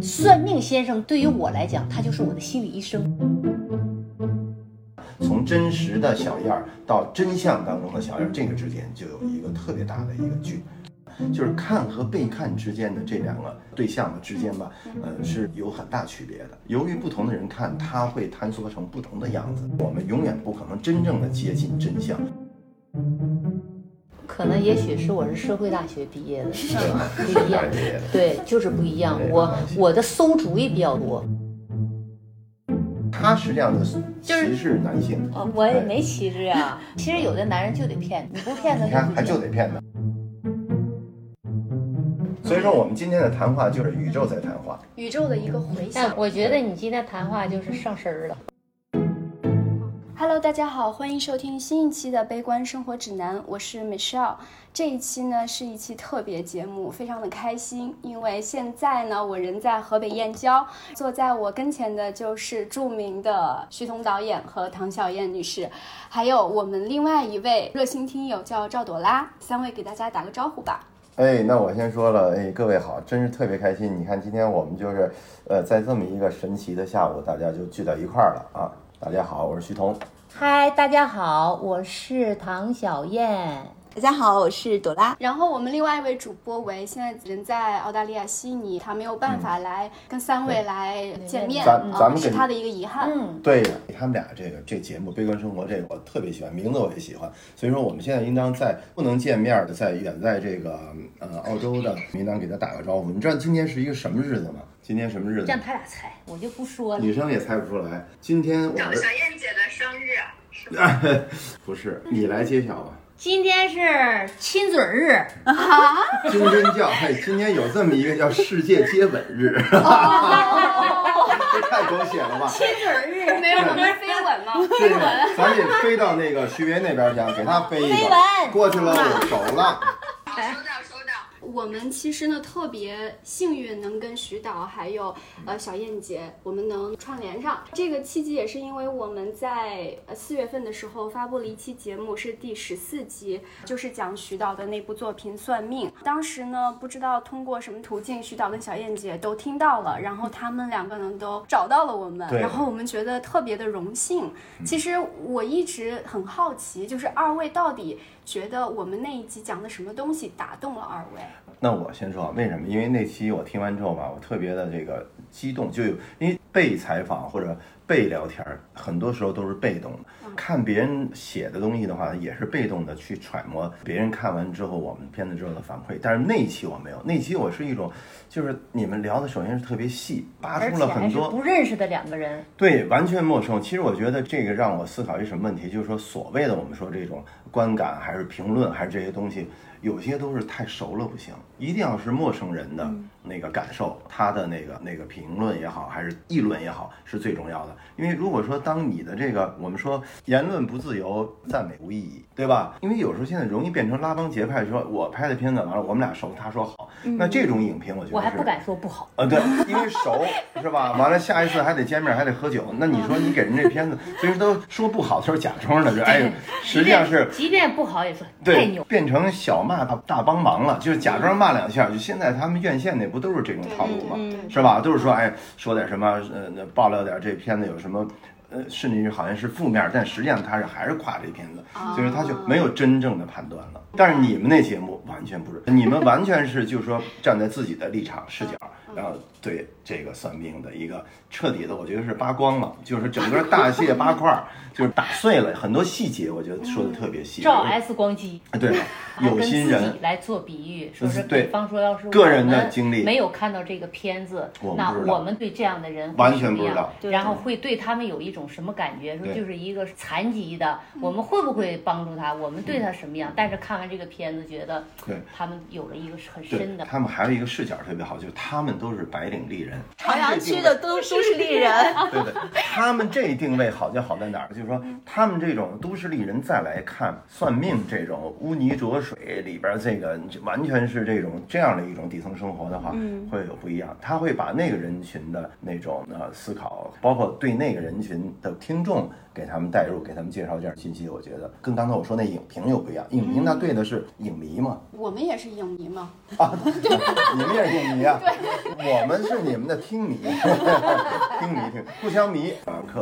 算命先生对于我来讲，他就是我的心理医生。从真实的小样儿到真相当中的小样儿，这个之间就有一个特别大的一个距，就是看和被看之间的这两个对象的之间吧，呃，是有很大区别的。由于不同的人看，他会坍缩成不同的样子，我们永远不可能真正的接近真相。可能也许是我是社会大学毕业的，对，不一样对，就是不一样。我我的馊主意比较多，他实际上的歧视男性，呃，我也没歧视啊。其实有的男人就得骗，你不骗他你看还就。得骗他。所以说，我们今天的谈话就是宇宙在谈话。宇宙的一个回响。但我觉得你今天谈话就是上身儿了。Hello，大家好，欢迎收听新一期的《悲观生活指南》，我是 Michelle。这一期呢是一期特别节目，非常的开心，因为现在呢我人在河北燕郊，坐在我跟前的就是著名的徐彤导演和唐小燕女士，还有我们另外一位热心听友叫赵朵拉，三位给大家打个招呼吧。哎，那我先说了，哎，各位好，真是特别开心。你看，今天我们就是，呃，在这么一个神奇的下午，大家就聚到一块儿了啊！大家好，我是徐彤。嗨，大家好，我是唐小燕。大家好，我是朵拉。然后我们另外一位主播为现在人在澳大利亚悉尼，他没有办法来跟三位来见面，咱们给是他的一个遗憾。嗯，对他们俩这个这节目《悲观生活》这个我特别喜欢，名字我也喜欢，所以说我们现在应当在不能见面的，在远在这个呃澳洲的，应当给他打个招呼。你知道今天是一个什么日子吗？今天什么日子让？他俩猜，我就不说了。女生也猜不出来。今天我儿小燕姐的生日啊，是吗？不是，你来揭晓吧。今天是亲嘴日，惊真叫，嘿，今天有这么一个叫世界接吻日，这太狗血了吧？亲嘴日没有，我们飞吻吗？飞吻咱得飞到那个徐威那边去，给他飞一飞个，吻过去了，走了。好，收到收到。我们其实呢特别幸运，能跟徐导还有呃小燕姐，我们能串联上。这个契机也是因为我们在呃四月份的时候发布了一期节目，是第十四集，就是讲徐导的那部作品《算命》。当时呢，不知道通过什么途径，徐导跟小燕姐都听到了，然后他们两个呢都找到了我们，然后我们觉得特别的荣幸。其实我一直很好奇，就是二位到底觉得我们那一集讲的什么东西打动了二位？那我先说啊，为什么？因为那期我听完之后吧，我特别的这个激动，就有因为被采访或者被聊天儿，很多时候都是被动的。看别人写的东西的话，也是被动的去揣摩别人看完之后我们片子之后的反馈。但是那期我没有，那期我是一种，就是你们聊的首先是特别细，扒出了很多不认识的两个人。对，完全陌生。其实我觉得这个让我思考一什么问题，就是说所谓的我们说这种观感还是评论还是这些东西，有些都是太熟了不行，一定要是陌生人的那个感受，他的那个那个评论也好，还是议论也好，是最重要的。因为如果说当你的这个我们说言论不自由，赞美无意义，对吧？因为有时候现在容易变成拉帮结派，说我拍的片子完了，我们俩熟，他说好，那这种影评我觉得是我还不敢说不好。啊，对，因为熟是吧？完了，下一次还得见面，还得喝酒。那你说你给人这片子，虽然都说不好，都是假装的，就哎，实际上是即便不好也说太对牛，。变成小骂大大帮忙了，就是假装骂两下。就现在他们院线那不都是这种套路吗？是吧？都是说哎，说点什么，呃，那爆料点这片子有什么。呃，甚至于好像是负面，但实际上他是还是夸这片子，所以说他就没有真正的判断了。但是你们那节目完全不是，你们完全是就是说站在自己的立场视角，然后对这个算命的一个彻底的，我觉得是扒光了，就是整个大卸八块儿，就是打碎了很多细节，我觉得说的特别细。照 X 光机，对，有心人。来做比喻，说是对。比方说要是个人的经历。没有看到这个片子那我们对这样的人完全不知道。然后会对他们有一种什么感觉？说就是一个残疾的，我们会不会帮助他？我们对他什么样？但是看完这个片子，觉得对他们有了一个很深的。他们还有一个视角特别好，就是他们都是白领丽人，朝阳区的都都市丽人，对对，他们这定位好就好在哪儿？就是说，他们这种都市丽人再来看算命这种污泥浊水里边，这个完全是这种这样的一种底层生活的话，会有不一样。他会把那个人群的那种呃思考，包括对那个人群的听众给他们带入，给他们介绍这样信息。我觉得跟刚才我说那影评又不一样，影评它对的是影迷嘛，我们也是影迷嘛，啊 你们也是影迷啊，我们是你们的听迷，听迷听，互相迷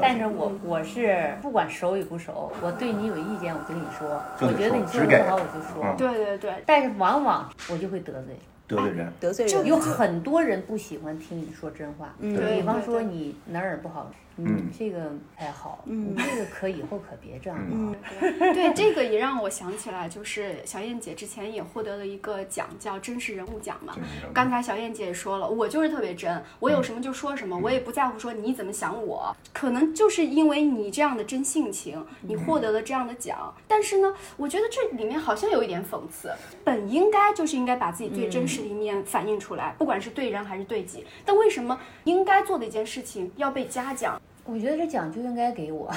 但是我我是不管熟与不熟，我对你有意见我就跟你说，我觉得你做的不好我就说嗯。对对对，但是往往我就会得罪，得罪人。得罪人。有很多人不喜欢听你说真话。嗯对比方说对对你哪儿不好，嗯嗯，这个不太好，嗯这个可以后可别这样嗯搞。对 对，这个也让我想起来，就是小燕姐之前也获得了一个奖，叫真实人物奖嘛。刚才小燕姐也说了，我就是特别真，我有什么就说什么，我也不在乎说你怎么想我。可能就是因为你这样的真性情，你获得了这样的奖。但是呢，我觉得这里面好像有一点讽刺，本应该就是应该把自己最真实的一面反映出来，不管是对人还是对己。但为什么应该做的一件事情要被嘉奖？我觉得这奖就应该给我。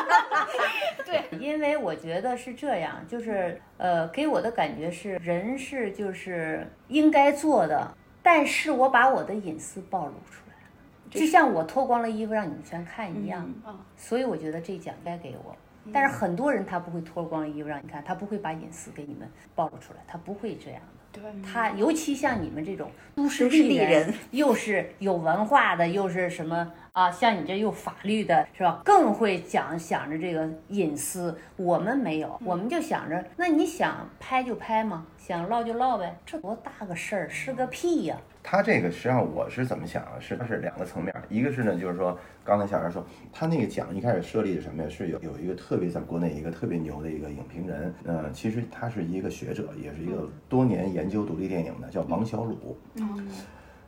对，因为我觉得是这样，就是呃，给我的感觉是人是就是应该做的，但是我把我的隐私暴露出来了，就像我脱光了衣服让你们全看一样。嗯所以我觉得这奖该给我。但是很多人他不会脱光了衣服让你看，他不会把隐私给你们暴露出来，他不会这样的。对，他尤其像你们这种都市都市丽人又是有文化的，又是什么啊？像你这又法律的，是吧？更会讲想着这个隐私。我们没有，我们就想着，那你想拍就拍嘛，想唠就唠呗，这多大个事儿，是个屁呀、他这个实际上我是怎么想啊？是它是两个层面，一个是呢，就是说刚才小杨说，他那个奖一开始设立的什么呀？是有有一个特别在国内一个特别牛的一个影评人，呃，其实他是一个学者，也是一个多年研究独立电影的，叫王小鲁。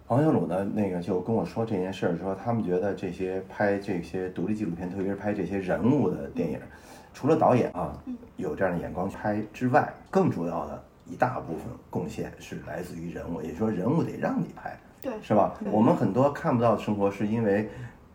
王小鲁呢，那个就跟我说这件事儿，说他们觉得这些拍这些独立纪录片，特别是拍这些人物的电影，除了导演啊有这样的眼光拍之外，更主要的一大部分贡献是来自于人物，也就是说人物得让你拍，对是吧？我们很多看不到的生活，是因为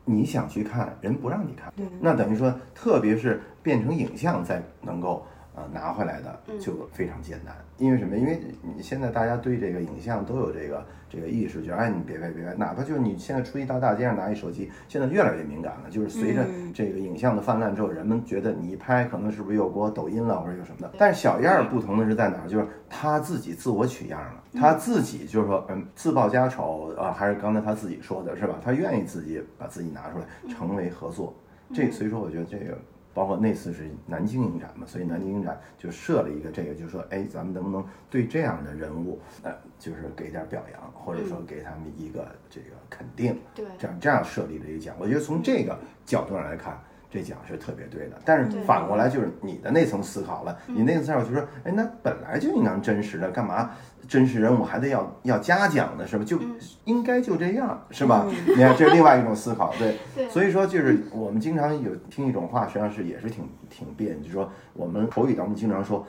你想去看，人不让你看，那等于说，特别是变成影像再能够。呃，拿回来的就非常艰难，因为什么？因为你现在大家对这个影像都有这个这个意识，就是哎，你别拍别拍，哪怕就是你现在出去到大街上拿一手机，现在越来越敏感了。就是随着这个影像的泛滥之后，人们觉得你一拍，可能是不是又给我抖音了或者又什么的。但是小燕儿不同的是在哪儿？就是他自己自我取样了，他自己就是说，嗯，自曝家丑啊，还是刚才他自己说的是吧？他愿意自己把自己拿出来，成为合作。这所以说，我觉得这个。包括那次是南京影展嘛，所以南京影展就设了一个这个，就说，哎，咱们能不能对这样的人物，呃，就是给点表扬，或者说给他们一个这个肯定，对这样这样设立了一个奖。我觉得从这个角度上来看，这讲是特别对的。但是反过来就是你的那层思考了，你那层思考就说，哎，那本来就应当真实的，干嘛真实人物还得要要嘉奖呢？是吧？就应该就这样，是吧？你看，这是另外一种思考，对。对所以说，就是我们经常有听一种话，实际上是也是挺挺别扭，就是说我们口语当中经常说，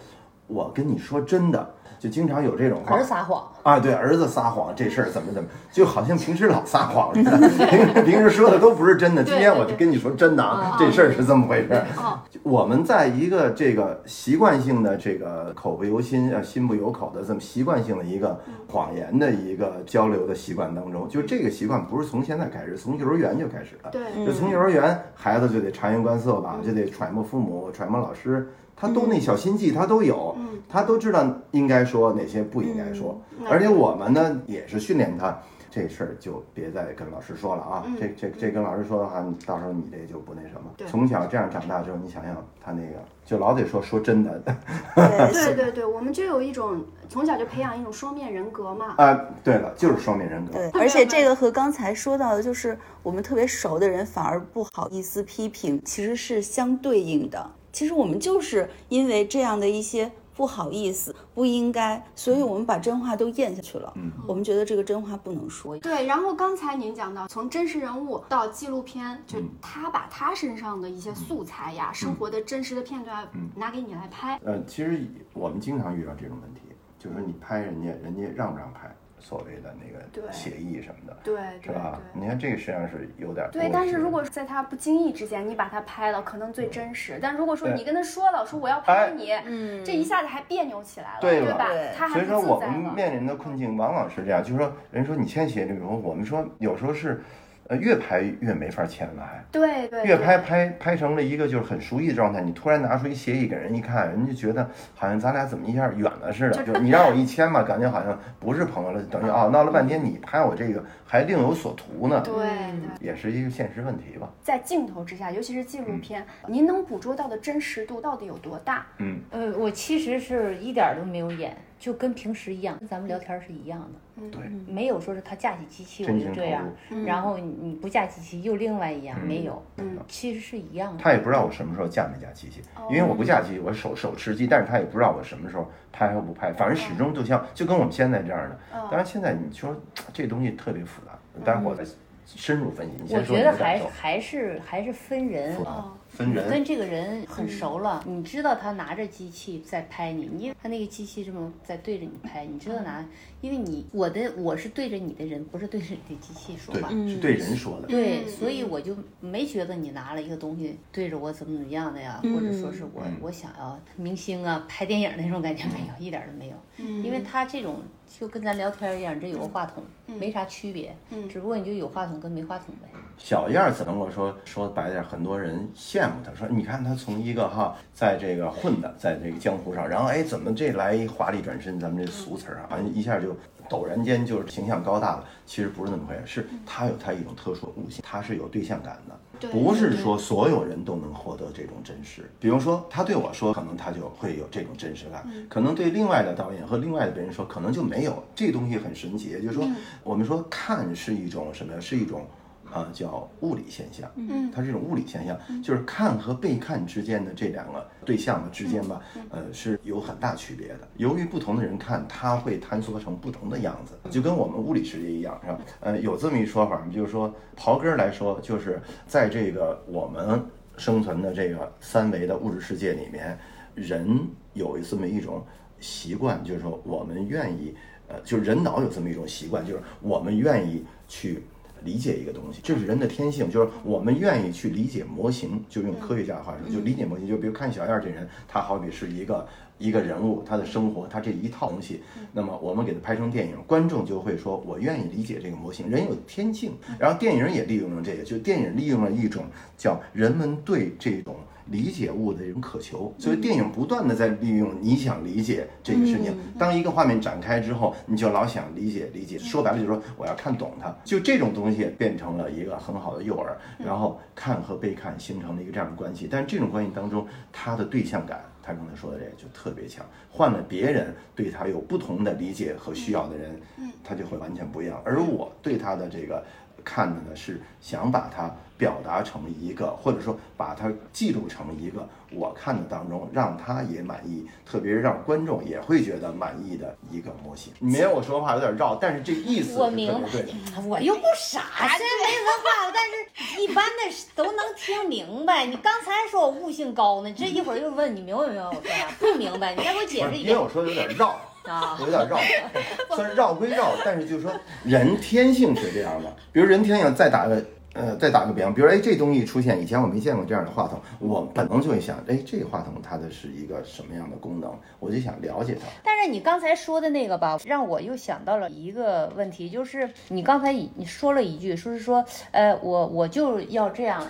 我跟你说真的，就经常有这种话儿。撒谎，啊，对，儿子撒谎这事儿怎么怎么，就好像平时老撒谎似的，平 时平时说的都不是真的。今天我就跟你说真的啊，这事儿是这么回事儿。我们在一个这个习惯性的这个口不由心呃心不由口的这么习惯性的一个谎言的一个交流的习惯当中，就这个习惯不是从现在开始，从幼儿园就开始了。对就从幼儿园，孩子就得察言观色吧，就得揣摩父母、揣摩老师，他都那小心计，他都有，他都知道应该说哪些不应该说，而且我们呢也是训练他。这事儿就别再跟老师说了啊！这这这跟老师说的话，你到时候你这就不那什么。从小这样长大之后，你想想他那个，就老得说说真的对，对对对，我们就有一种从小就培养一种双面人格嘛。啊。对了，就是双面人格。对，而且这个和刚才说到的，就是我们特别熟的人反而不好意思批评，其实是相对应的。其实我们就是因为这样的一些不好意思、不应该，所以我们把真话都咽下去了。嗯，我们觉得这个真话不能说。对，然后刚才您讲到，从真实人物到纪录片，就嗯他把他身上的一些素材呀、生活的真实的片段嗯拿给你来拍。呃，其实我们经常遇到这种问题，就是说你拍人家，人家让不让拍，所谓的那个协议什么的，对是吧？你看这个实际上是有点对，但是如果在他不经意之间，你把他拍了，可能最真实。但如果说你跟他说了，说我要拍哎你，嗯这一下子还别扭起来了，对吧？他还不所以说，我。们面临的困境往往是这样，就是说，人说你签协议，比如我们说有时候是呃，越拍越没法签了，还对对，越拍拍拍成了一个就是很熟悉的状态。你突然拿出一协议给人一看，人家觉得好像咱俩怎么一下远了似的。就是你让我一签吧，感觉好像不是朋友了，等于啊闹了半天你拍我这个还另有所图呢。对对，也是一个现实问题吧。在镜头之下，尤其是纪录片，您能捕捉到的真实度到底有多大？嗯，呃，我其实是一点儿都没有演，就跟平时一样，跟咱们聊天是一样的。对，没有说是他架起机器我就这样，嗯然后你你不架机器又另外一样，嗯没有，嗯其实是一样的。他也不知道我什么时候架没架机器，因为我不架机器，我手手持机，但是他也不知道我什么时候拍和不拍，反正始终就像就跟我们现在这样的。哦当然现在你说这东西特别复杂，待会儿我再深入分析。你我先说觉得还。还是还是分人，哦分人，你跟这个人很熟了，你知道他拿着机器在拍你，你他那个机器这么在对着你拍，你知道拿，因为你我的我是对着你的人，不是对着你的机器说对话。，是对人说的。对，嗯所以我就没觉得你拿了一个东西对着我怎么怎么样的呀，或者说是我嗯。我想要明星啊拍电影那种感觉没有，一点都没有，因为他这种就跟咱聊天一样，这有个话筒，没啥区别，只不过你就有话筒跟没话筒呗。小燕儿怎么我说说白点儿，很多人羡慕他，说你看他从一个哈，在这个混的，在这个江湖上，然后哎，怎么这来一华丽转身，咱们这俗词儿啊，好像一下就陡然间就是形象高大了。其实不是那么回事，是他有他一种特殊的悟性，他是有对象感的。不是说所有人都能获得这种真实。比如说，他对我说，可能他就会有这种真实感；可能对另外的导演和另外的别人说，可能就没有。这东西很神奇，也就是说，我们说看是一种什么呀？是一种。啊，叫物理现象，嗯它是一种物理现象，就是看和被看之间的这两个对象的之间吧，呃，是有很大区别的。由于不同的人看，它会坍缩成不同的样子，就跟我们物理世界一样，是吧？呃，有这么一说法，就是说刨根儿来说，就是在这个我们生存的这个三维的物质世界里面，人有这么一种习惯，就是说我们愿意，呃，就是人脑有这么一种习惯，就是我们愿意去。理解一个东西，这是人的天性，就是我们愿意去理解模型，就用科学家的话说，就理解模型。就比如看小燕儿这人，他好比是一个一个人物，他的生活，他这一套东西，那么我们给他拍成电影，观众就会说，我愿意理解这个模型。人有天性，然后电影也利用了这个，就电影利用了一种叫人们对这种。理解物的一种渴求，所以电影不断的在利用你想理解这个事情。当一个画面展开之后，你就老想理解理解。说白了就是说我要看懂它，就这种东西变成了一个很好的诱饵，然后看和被看形成了一个这样的关系。但是这种关系当中，它的对象感，他刚才说的这个就特别强。换了别人对他有不同的理解和需要的人，他就会完全不一样。而我对他的这个看的呢，是想把它表达成一个，或者说把它记录成一个我看的当中让他也满意，特别是让观众也会觉得满意的一个模型。没有我说话有点绕，但是这意思我明白。我又不傻，虽然没文化，但是一般的都能听明白。你刚才说我悟性高呢，这一会儿又问你明白没明白我说啥？不明白，你再给我解释一遍因为我说的有点绕。啊。有点绕，算绕归绕，但是就是说人天性是这样的。比如人天性，再打个呃，再打个比方，比如哎，这东西出现，以前我没见过这样的话筒，我本能就会想，哎，这个话筒它的是一个什么样的功能，我就想了解它。但是你刚才说的那个吧，让我又想到了一个问题，就是你刚才你说了一句，说是说，呃，我我就要这样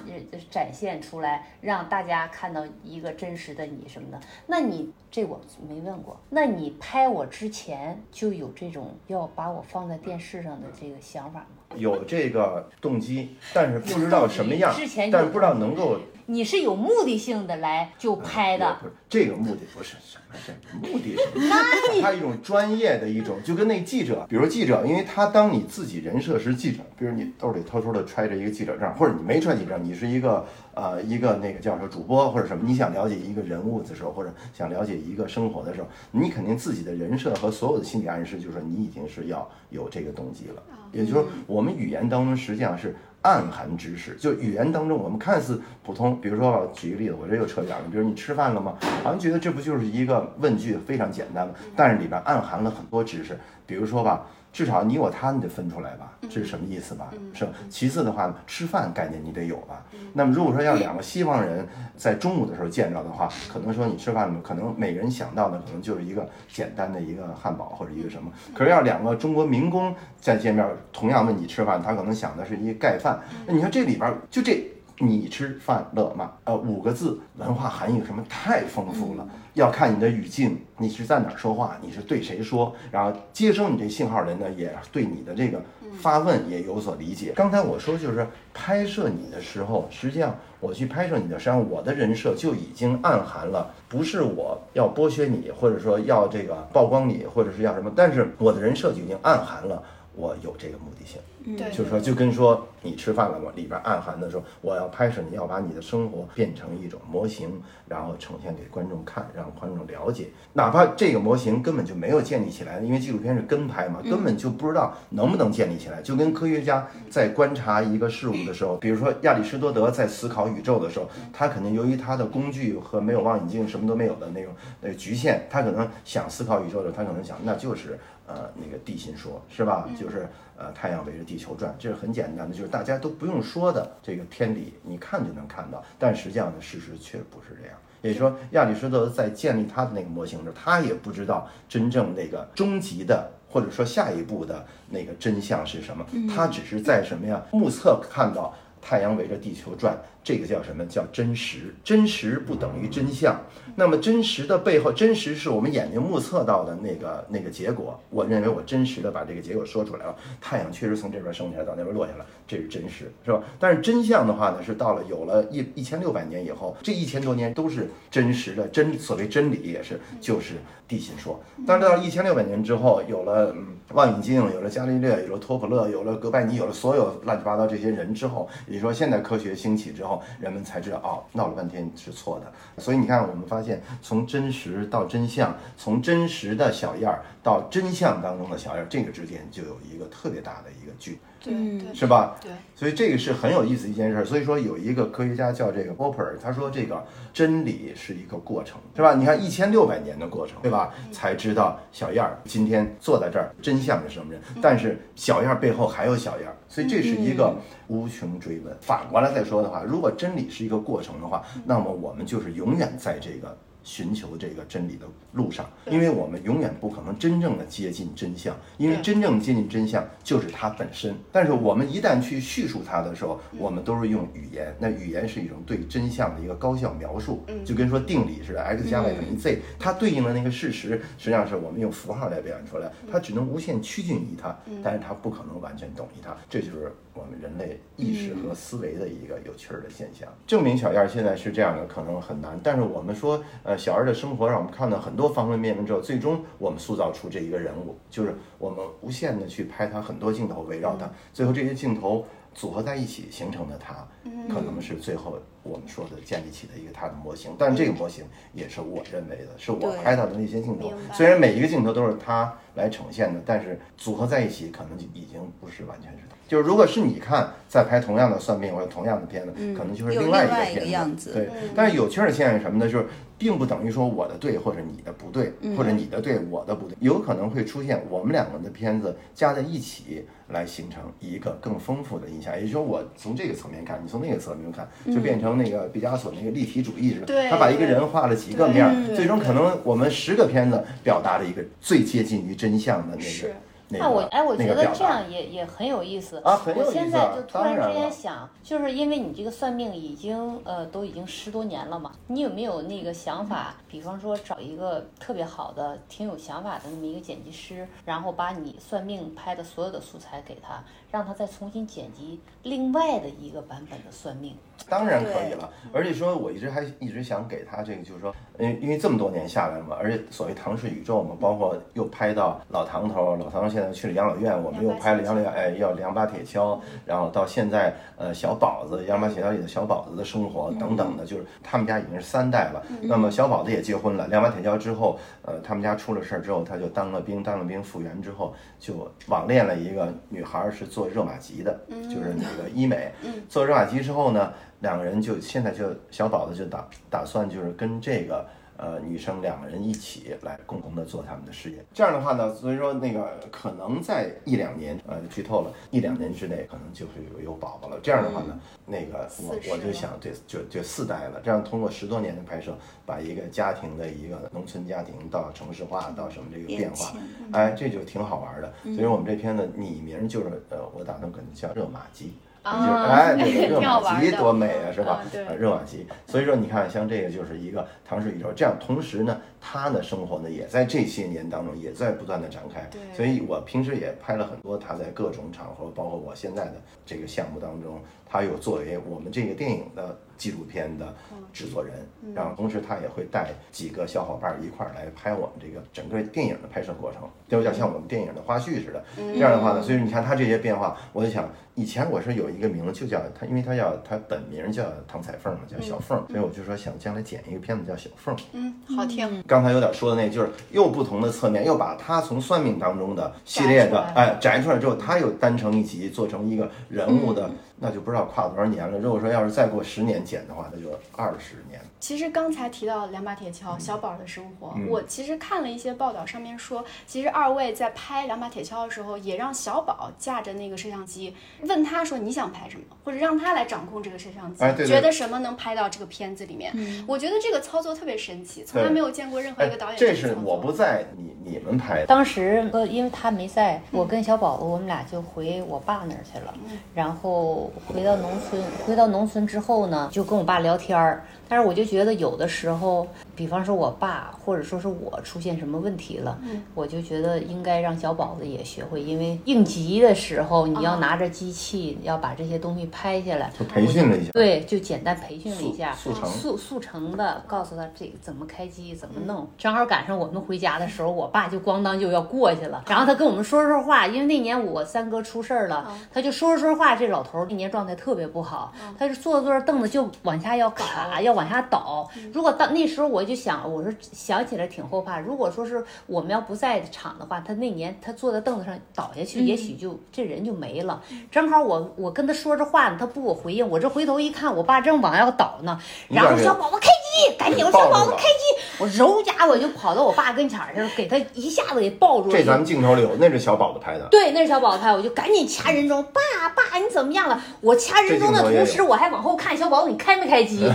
展现出来，让大家看到一个真实的你什么的。那你这我没问过，那你拍我之前就有这种要把我放在电视上的这个想法吗？有这个动机，但是不知道什么样之前，但是不知道能够你是有目的性的来就拍的，不是这个目的不是什么什么目的是，他一种专业的一种，就跟那记者，比如记者，因为他当你自己人设是记者，比如你兜里偷偷的揣着一个记者证，或者你没揣记者证，你是一个呃一个那个叫什么主播或者什么，你想了解一个人物的时候，或者想了解一个生活的时候，你肯定自己的人设和所有的心理暗示，就是说你已经是要有这个动机了，也就是说我们语言当中实际上是。暗含知识，就语言当中，我们看似普通，比如说，举个例子，我这又扯远了，比如你吃饭了吗？好像觉得这不就是一个问句，非常简单？但是里边暗含了很多知识，比如说吧，至少你我他你得分出来吧，这是什么意思吧？是吧。其次的话呢，吃饭概念你得有吧。那么如果说要两个西方人在中午的时候见着的话，可能说你吃饭了吗？可能每个人想到的可能就是一个简单的一个汉堡或者一个什么。可是要两个中国民工再见面，同样问你吃饭，他可能想的是一盖饭。那你说这里边儿就这。你吃饭了吗？呃，五个字，文化含义什么太丰富了。要看你的语境，你是在哪儿说话，你是对谁说，然后接收你这信号人呢，也对你的这个发问也有所理解。刚才我说就是拍摄你的时候，实际上我去拍摄你的，实际上我的人设就已经暗含了，不是我要剥削你，或者说要这个曝光你，或者是要什么，但是我的人设就已经暗含了。我有这个目的性，对，就是说，就跟说你吃饭了吗？里边暗含的说，我要拍摄，你要把你的生活变成一种模型，然后呈现给观众看，让观众了解。哪怕这个模型根本就没有建立起来，因为纪录片是跟拍嘛，根本就不知道能不能建立起来。就跟科学家在观察一个事物的时候，比如说亚里士多德在思考宇宙的时候，他肯定由于他的工具和没有望远镜，什么都没有的那种那个局限，他可能想思考宇宙的时候，他可能想那就是。呃，那个地心说，是吧？就是呃，太阳围着地球转，这是很简单的，就是大家都不用说的这个天理，你看就能看到。但实际上呢，事实却不是这样。也就是说，亚里士多德在建立他的那个模型的时候，他也不知道真正那个终极的，或者说下一步的那个真相是什么。他只是在什么呀？目测看到太阳围着地球转。这个叫什么叫真实？真实不等于真相。那么真实的背后，真实是我们眼睛目测到的那个那个结果。我认为我真实的把这个结果说出来了。太阳确实从这边升起来到那边落下来，这是真实，是吧？但是真相的话呢，是到了有了一一千六百年以后，这一千多年都是真实的真。所谓真理也是就是地心说。但是到了一千六百年之后，有了望远镜，有了伽利略，有了托普勒，有了哥白尼，有了所有乱七八糟这些人之后，也就说现代科学兴起之后。人们才知道哦，闹了半天是错的。所以你看，我们发现从真实到真相，从真实的小样儿到真相当中的小样儿，这个之间就有一个特别大的一个距，对，是吧？对。所以这个是很有意思一件事。所以说有一个科学家叫这个波普尔，他说这个真理是一个过程，是吧？你看一千六百年的过程，对吧？才知道小燕儿。今天坐在这儿，真相是什么人？但是小燕儿背后还有小燕儿，所以这是一个。无穷追问。反过来再说的话，如果真理是一个过程的话，那么我们就是永远在这个。寻求这个真理的路上，因为我们永远不可能真正的接近真相，因为真正接近真相就是它本身。但是我们一旦去叙述它的时候，我们都是用语言，那语言是一种对真相的一个高效描述，就跟说定理似的，x 加 y 等于 z，它对应的那个事实，实际上是我们用符号来表现出来，它只能无限趋近于它，但是它不可能完全等于它，这就是我们人类意识和思维的一个有趣儿的现象。证明小燕现在是这样的，可能很难，但是我们说，呃。小儿的生活让我们看到很多方方面面之后，最终我们塑造出这一个人物，就是我们无限的去拍他很多镜头围绕他，最后这些镜头组合在一起形成的他，可能是最后我们说的建立起的一个他的模型。但这个模型也是我认为的，是我拍到的那些镜头，虽然每一个镜头都是他来呈现的，但是组合在一起可能就已经不是完全是他。就是如果是你看在拍同样的算命或者同样的片子，可能就是另外一个片子。对，但是有趣的现象是什么呢？就是。并不等于说我的对或者你的不对，或者你的对我的不对，有可能会出现我们两个的片子加在一起来形成一个更丰富的印象。也就是说，我从这个层面看，你从那个侧面看，就变成那个毕加索那个立体主义似的，他把一个人画了几个面，最终可能我们十个片子表达了一个最接近于真相的那个。那我哎，我觉得这样也也很有意思啊！我现在就突然之间想，就是因为你这个算命已经呃都已经十多年了嘛，你有没有那个想法？比方说找一个特别好的、挺有想法的那么一个剪辑师，然后把你算命拍的所有的素材给他，让他再重新剪辑另外的一个版本的算命。当然可以了，而且说我一直还一直想给他这个，就是说，因因为这么多年下来嘛，而且所谓唐氏宇宙嘛，包括又拍到老唐头，老唐头现在去了养老院，我们又拍了养老院，哎，要两把铁锹，然后到现在，呃，小宝子，两把铁锹里的小宝子的生活等等的，就是他们家已经是三代了。那么小宝子也结婚了，两把铁锹之后，呃，他们家出了事儿之后，他就当了兵，当了兵复员之后，就网恋了一个女孩，是做热玛吉的，就是那个医美，做热玛吉之后呢。两个人就现在就小宝子就打打算就是跟这个呃女生两个人一起来共同的做他们的事业。这样的话呢，所以说那个可能在一两年呃剧透了一两年之内可能就会有有宝宝了。这样的话呢，那个我我就想对就就四代了。这样通过十多年的拍摄，把一个家庭的一个农村家庭到城市化到什么这个变化，哎，这就挺好玩的。所以我们这片子拟名就是呃，我打算可能叫热玛吉。啊哎，这个热玛吉多美啊，是吧热玛吉，所以说你看，像这个就是一个唐氏宇宙，这样同时呢，他的生活呢也在这些年当中也在不断的展开。对。所以我平时也拍了很多他在各种场合，包括我现在的这个项目当中，他有作为我们这个电影的纪录片的制作人，然后同时他也会带几个小伙伴儿一块儿来拍我们这个整个电影的拍摄过程，就有点像我们电影的花絮似的。这样的话呢，所以你看他这些变化，我就想，以前我是有一个名字就叫他，因为他叫他本名叫唐彩凤嘛，叫小凤，所以我就说想将来剪一个片子叫小凤。嗯，好听。刚才有点说的那，就是又不同的侧面，又把他从算命当中的系列的哎摘出来之后，他又单成一集，做成一个人物的，那就不知道跨多少年了。如果说要是再过十年剪的话，那就二十年。其实刚才提到两把铁锹小宝的生活，我其实看了一些报道，上面说，其实二位在拍两把铁锹的时候，也让小宝架着那个摄像机，问他说你想拍什么，或者让他来掌控这个摄像机，哎对对觉得什么能拍到这个片子里面。我觉得这个操作特别神奇，从来没有见过任何一个导演这是我不在，你你们拍的。当时呃，因为他没在，我跟小宝我们俩就回我爸那儿去了。然后回到农村，回到农村之后呢，就跟我爸聊天儿。但是我就觉得有的时候，比方说我爸或者说是我出现什么问题了，我就觉得应该让小宝子也学会，因为应急的时候你要拿着机器，要把这些东西拍下来。就培训了一下，对，就简单培训了一下，速速成。速速成的告诉他这个怎么开机，怎么弄。正好赶上我们回家的时候，我爸就咣当就要过去了，然后他跟我们说说话，因为那年我三哥出事儿了，他就说着说话，这老头儿那年状态特别不好，他就坐着坐着凳子就往下要卡，要往下倒。如果到那时候我就想，我说想起来挺后怕，如果说是我们要不在场的话，他那年他坐在凳子上倒下去，也许就这人就没了。正好我我跟他说着话呢，他不给我回应，我这回头一看，我爸正往要倒呢，然后小宝宝开机，赶紧我小宝宝开机，我揉家我就跑到我爸跟前儿去，给他一下子给抱住了。这咱们镜头里有，那是小宝子拍的。对，那是小宝拍，我就赶紧掐人中，爸爸你怎么样了？我掐人中的同时，我还往后看小宝你开没开机。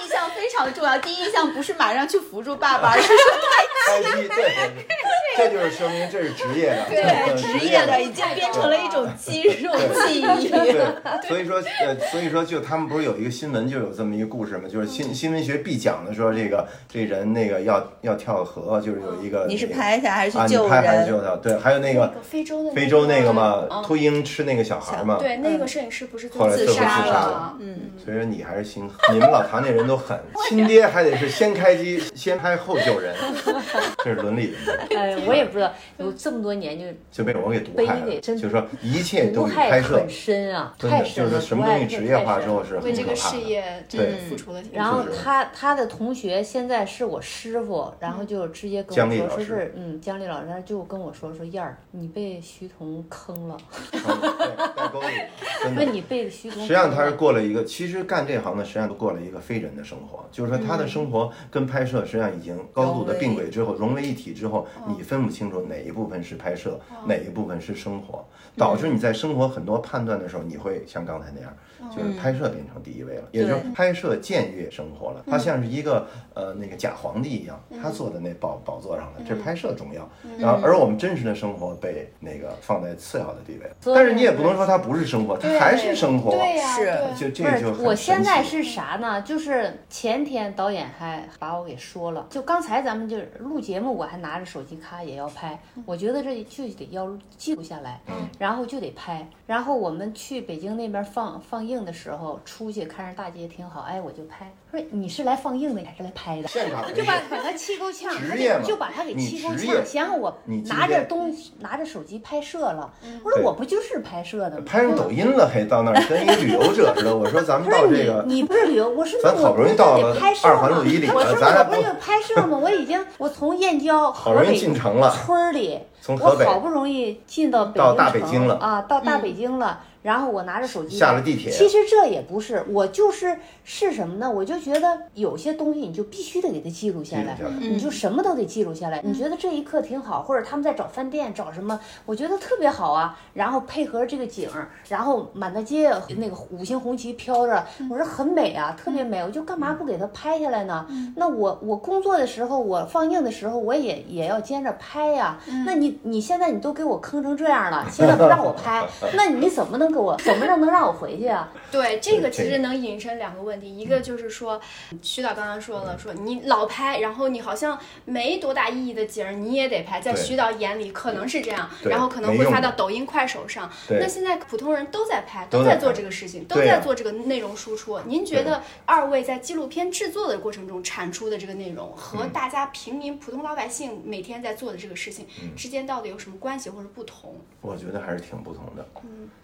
印象非常重要。第一印象不是马上去扶住爸爸，而是说开机，对，这就是说明这是职业的，对职职业的已经变成了一种肌肉记忆。对，所以说呃，所以说就他们不是有一个新闻，就有这么一个故事嘛，就是新新闻学必讲的，说这个这人那个要要跳河，就是有一个你是那个拍下还是救你拍还是人？救他？对，还有那个非洲的非洲那个嘛，嗯秃鹰吃那个小孩嘛，对，那个摄影师不是自后来自杀了了。嗯，所以说你还是心，你们老唐那人都狠，亲爹还得是先开机，先拍后救人，这是伦理问题，哎，我也不知道，有这么多年就就被我给毒害了。就是说一切都与拍摄深啊，真的就是太深了，什么东西职业化之后是为这个事很可怕的。业真的付出了挺多。然后他他的同学现在是我师傅，然后就直接跟我说说姜丽老师是嗯姜丽老师，他就跟我说说燕儿，你被徐彤坑了，嗯对带沟里，真的问。你被徐彤。实际上他是过了一个，其实干这行的实际上都过了一个非人的生活，就是说他的生活跟拍摄实际上已经高度的并轨之后，融为一体之后，你分不清楚哪一部分是拍摄，哪一部分是生活，导致你在生活很多判断的时候，你会像刚才那样，就是拍摄变成第一位了，也就是拍摄僭越生活了。他像是一个呃那个假皇帝一样，他坐在那宝宝座上了，这拍摄重要，然后而我们真实的生活被那个放在次要的地位，但是你也不能说它不是生活，它还是生活。对呀，是就这个就，是我现在是啥呢？就是前天导演还把我给说了，就刚才咱们就录节目，我还拿着手机咔也要拍，我觉得这就得要记录下来，然后就得拍。然后我们去北京那边放放映的时候，出去看着大街挺好，哎，我就拍。说你是来放映的还是来拍的？现场就把把他气够呛，他职业嘛就就把他给气够呛。想想我拿着东拿着手机拍摄了，我说我不就是拍摄的吗？拍上抖音了，还到那儿跟一个旅游者似的。我说咱们到这个，你不是旅游，我是我咱好不容易到了得拍摄二环吗路以里了咱还不我不是就拍摄吗？我已经我从燕郊好容易河北进城了村里，从河北我好不容易进到北到京城大北京了啊，到大北京了。然后我拿着手机下了地铁其实这也不是，我就是是什么呢？我就觉得有些东西你就必须得给它记录下来，记录下来你就什么都得记录下来。你觉得这一刻挺好，或者他们在找饭店找什么，我觉得特别好啊。然后配合这个景儿，然后满大街那个五星红旗飘着，我说很美啊，特别美。我就干嘛不给它拍下来呢？那我我工作的时候，我放映的时候，我也也要兼着拍呀。那你你现在你都给我坑成这样了，现在不让我拍，那你怎么能给着我，怎么着能让我回去啊？对，这个其实能引申两个问题，一个就是说，徐导刚刚说了，说你老拍，然后你好像没多大意义的景儿你也得拍，在徐导眼里可能是这样，然后可能会发到抖音、快手上。那现在普通人都在拍，都在做这个事情，都在做这个内容输出。您觉得二位在纪录片制作的过程中产出的这个内容和嗯。大家平民普通老百姓每天在做的这个事情嗯。之间到底有什么关系或者不同？我觉得还是挺不同的，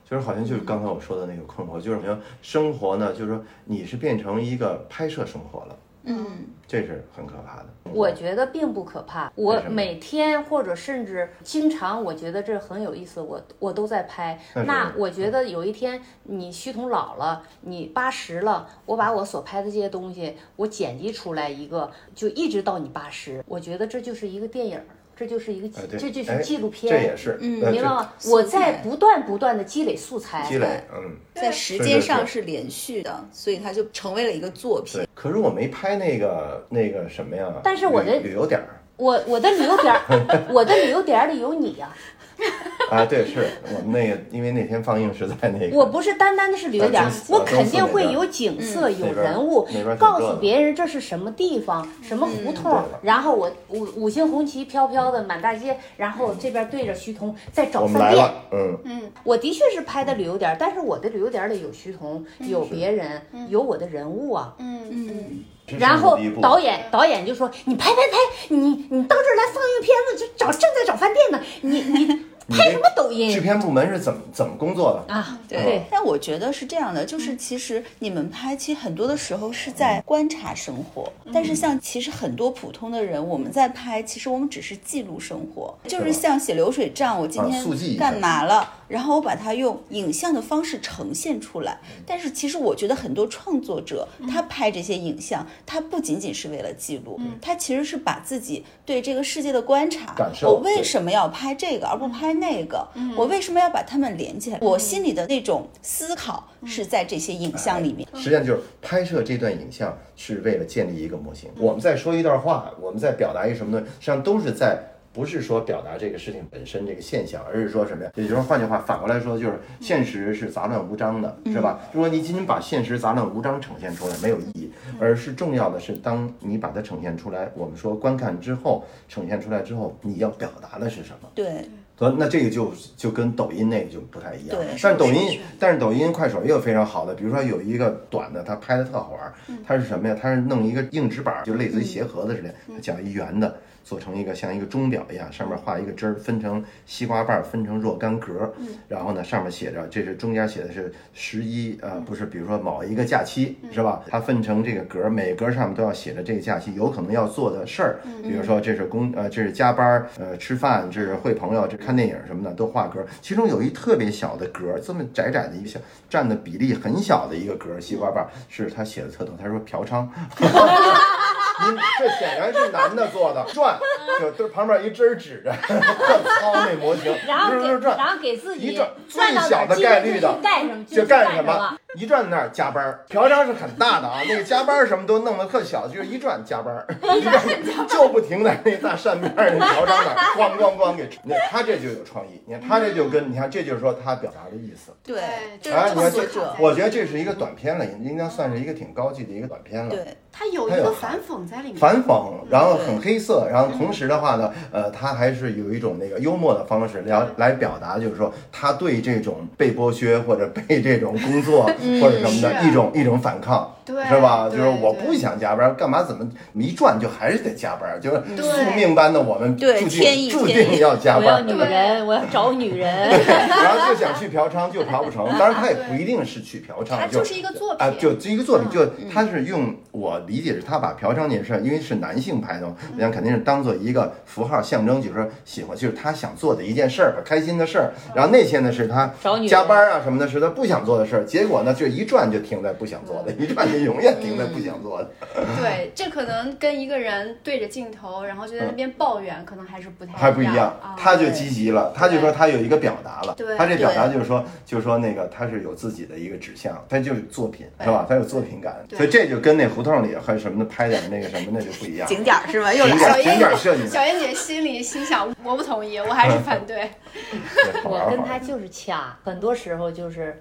就是好像就是刚才我说的那个困惑，就是好像生活呢，就是说你是变成一个拍摄生活了，嗯，这是很可怕的。我觉得并不可怕，我每天或者甚至经常，我觉得这很有意思，我我都在拍。那我觉得有一天你虚彤老了，你八十了，我把我所拍的这些东西，我剪辑出来一个，就一直到你八十，我觉得这就是一个电影儿，这就是一个这就是哎纪录片。这也是，嗯明白吗？我在不断不断的积累素材，积累，嗯。在时间上是连续的，所以它就成为了一个作品。，可是我没拍那个那个什么呀，但是我的旅旅游点儿我我的旅游点儿，我的旅游点儿里有你呀、啊，对，是我们那个，因为那天放映是在那个，我不是单单的是旅游点我肯定会有景色、有人物告诉别人这是什么地方、什么胡同然后我五五星红旗飘飘的满大街，然后这边对着徐彤在找饭店。嗯，嗯，我的确是拍的旅游点，但是我的旅游点里有徐彤，有别人，有我的人物啊。嗯嗯。然后导演导演就说：“你拍拍拍，你你到这儿来放映片子，就找正在找饭店呢，你你 拍什么抖音？制片部门是怎么怎么工作的？啊？”对，但我觉得是这样的，就是其实你们拍，其实很多的时候是在观察生活，但是像其实很多普通的人，我们在拍，其实我们只是记录生活，就是像写流水账，我今天干嘛了，然后我把它用影像的方式呈现出来。但是其实我觉得很多创作者，他拍这些影像，他不仅仅是为了记录，他其实是把自己对这个世界的观察，感受我为什么要拍这个而不拍那个？我为什么要把它们连起来？我心里的那种思考是在这些影像里面。实际上就是拍摄这段影像是为了建立一个模型。我们在说一段话，我们在表达一个什么东西，实际上都是在。不是说表达这个事情本身这个现象，而是说什么呀？也就是说，换句话反过来说，就是现实是杂乱无章的，是吧？如果你仅仅把现实杂乱无章呈现出来，没有意义，而是重要的是，当你把它呈现出来，我们说观看之后呈现出来之后，你要表达的是什么？对，所以那这个就就跟抖音那个就不太一样。对但是抖音但是抖音、快手也有非常好的，比如说有一个短的，它拍的特好玩儿，它是什么呀？它是弄一个硬纸板儿，就类似于鞋盒子似的，它讲一圆的。做成一个像一个钟表一样，上面画一个针儿，分成西瓜瓣儿，分成若干格儿，然后呢，上面写着，这是中间写的是十一，呃，不是，比如说某一个假期是吧？它分成这个格儿，每格儿上面都要写着这个假期有可能要做的事儿，比如说这是工，呃，这是加班儿，呃，吃饭，这是会朋友，这看电影什么的都画格儿。其中有一特别小的格儿，这么窄窄的一个小，占的比例很小的一个格儿，西瓜瓣儿是他写的特逗，他说嫖娼。您这显然是男的做的，转就都旁边一针儿指着，特糙那模型，然后给转转转然后给自己一转最小的概率的去干什么就干什么。？一转那儿加班儿，嫖娼是很大的啊，那个加班儿什么都弄得特小，就是一转加班儿，一转就不停在那大扇面儿那嫖娼那儿咣咣咣给，你看他这就有创意，你看他这就跟你看这就是说他表达的意思。对，这啊，是你看这创作者，我觉得这是一个短片了，应该算是一个挺高级的一个短片了。对，它有一个反讽在里面。反讽，然后很黑色，然后同时的话呢，呃，他还是有一种那个幽默的方式来来表达，就是说他对这种被剥削或者被这种工作或者什么的一种一种反抗，对是吧？就是我不想加班，干嘛怎么一转就还是得加班，就是宿命般的我们注对定天意注定要加我要班女。人，我要找女人。然后就想去嫖娼，就嫖不成。当然，他也不一定是去嫖娼，就就是一个作啊，品就这一个作品，就他是用我理解是他把嫖娼这件事儿，因为是男性拍的嘛，我想肯定是当做一个符号象征，就是说喜欢，就是他想做的一件事儿吧，开心的事儿。然后那些呢是他找女人加班啊什么的，是他不想做的事儿。结果呢，就一转就停在不想做的，一转就你永远盯在不想做的。对，这可能跟一个人对着镜头，然后就在那边抱怨，可能还是不太还不一样啊，他就积极了，他就说他有一个表达了对，他这表达就是说，就是说那个他是有自己的一个指向，他就是作品，是吧？他有作品感，所以这就跟那胡同里还有什么的拍点那个什么那就不一样。景点是吧？又来了。景点小燕点设计小燕姐心里心想，我不同意，我还是反对。我跟他就是掐，很多时候就是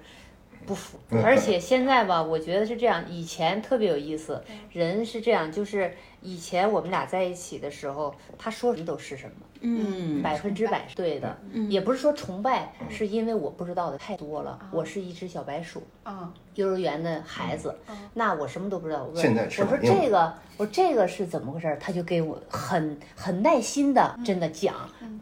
不服。嗯而且现在吧，我觉得是这样，以前特别有意思，人是这样，就是以前我们俩在一起的时候，他说什么都是什么。嗯，百分之百是对的，也不是说崇拜，是因为我不知道的太多了。我是一只小白鼠，啊，幼儿园的孩子，那我什么都不知道。我问现在翅我说这个，我说这个是怎么回事儿？他就给我很很耐心的真的讲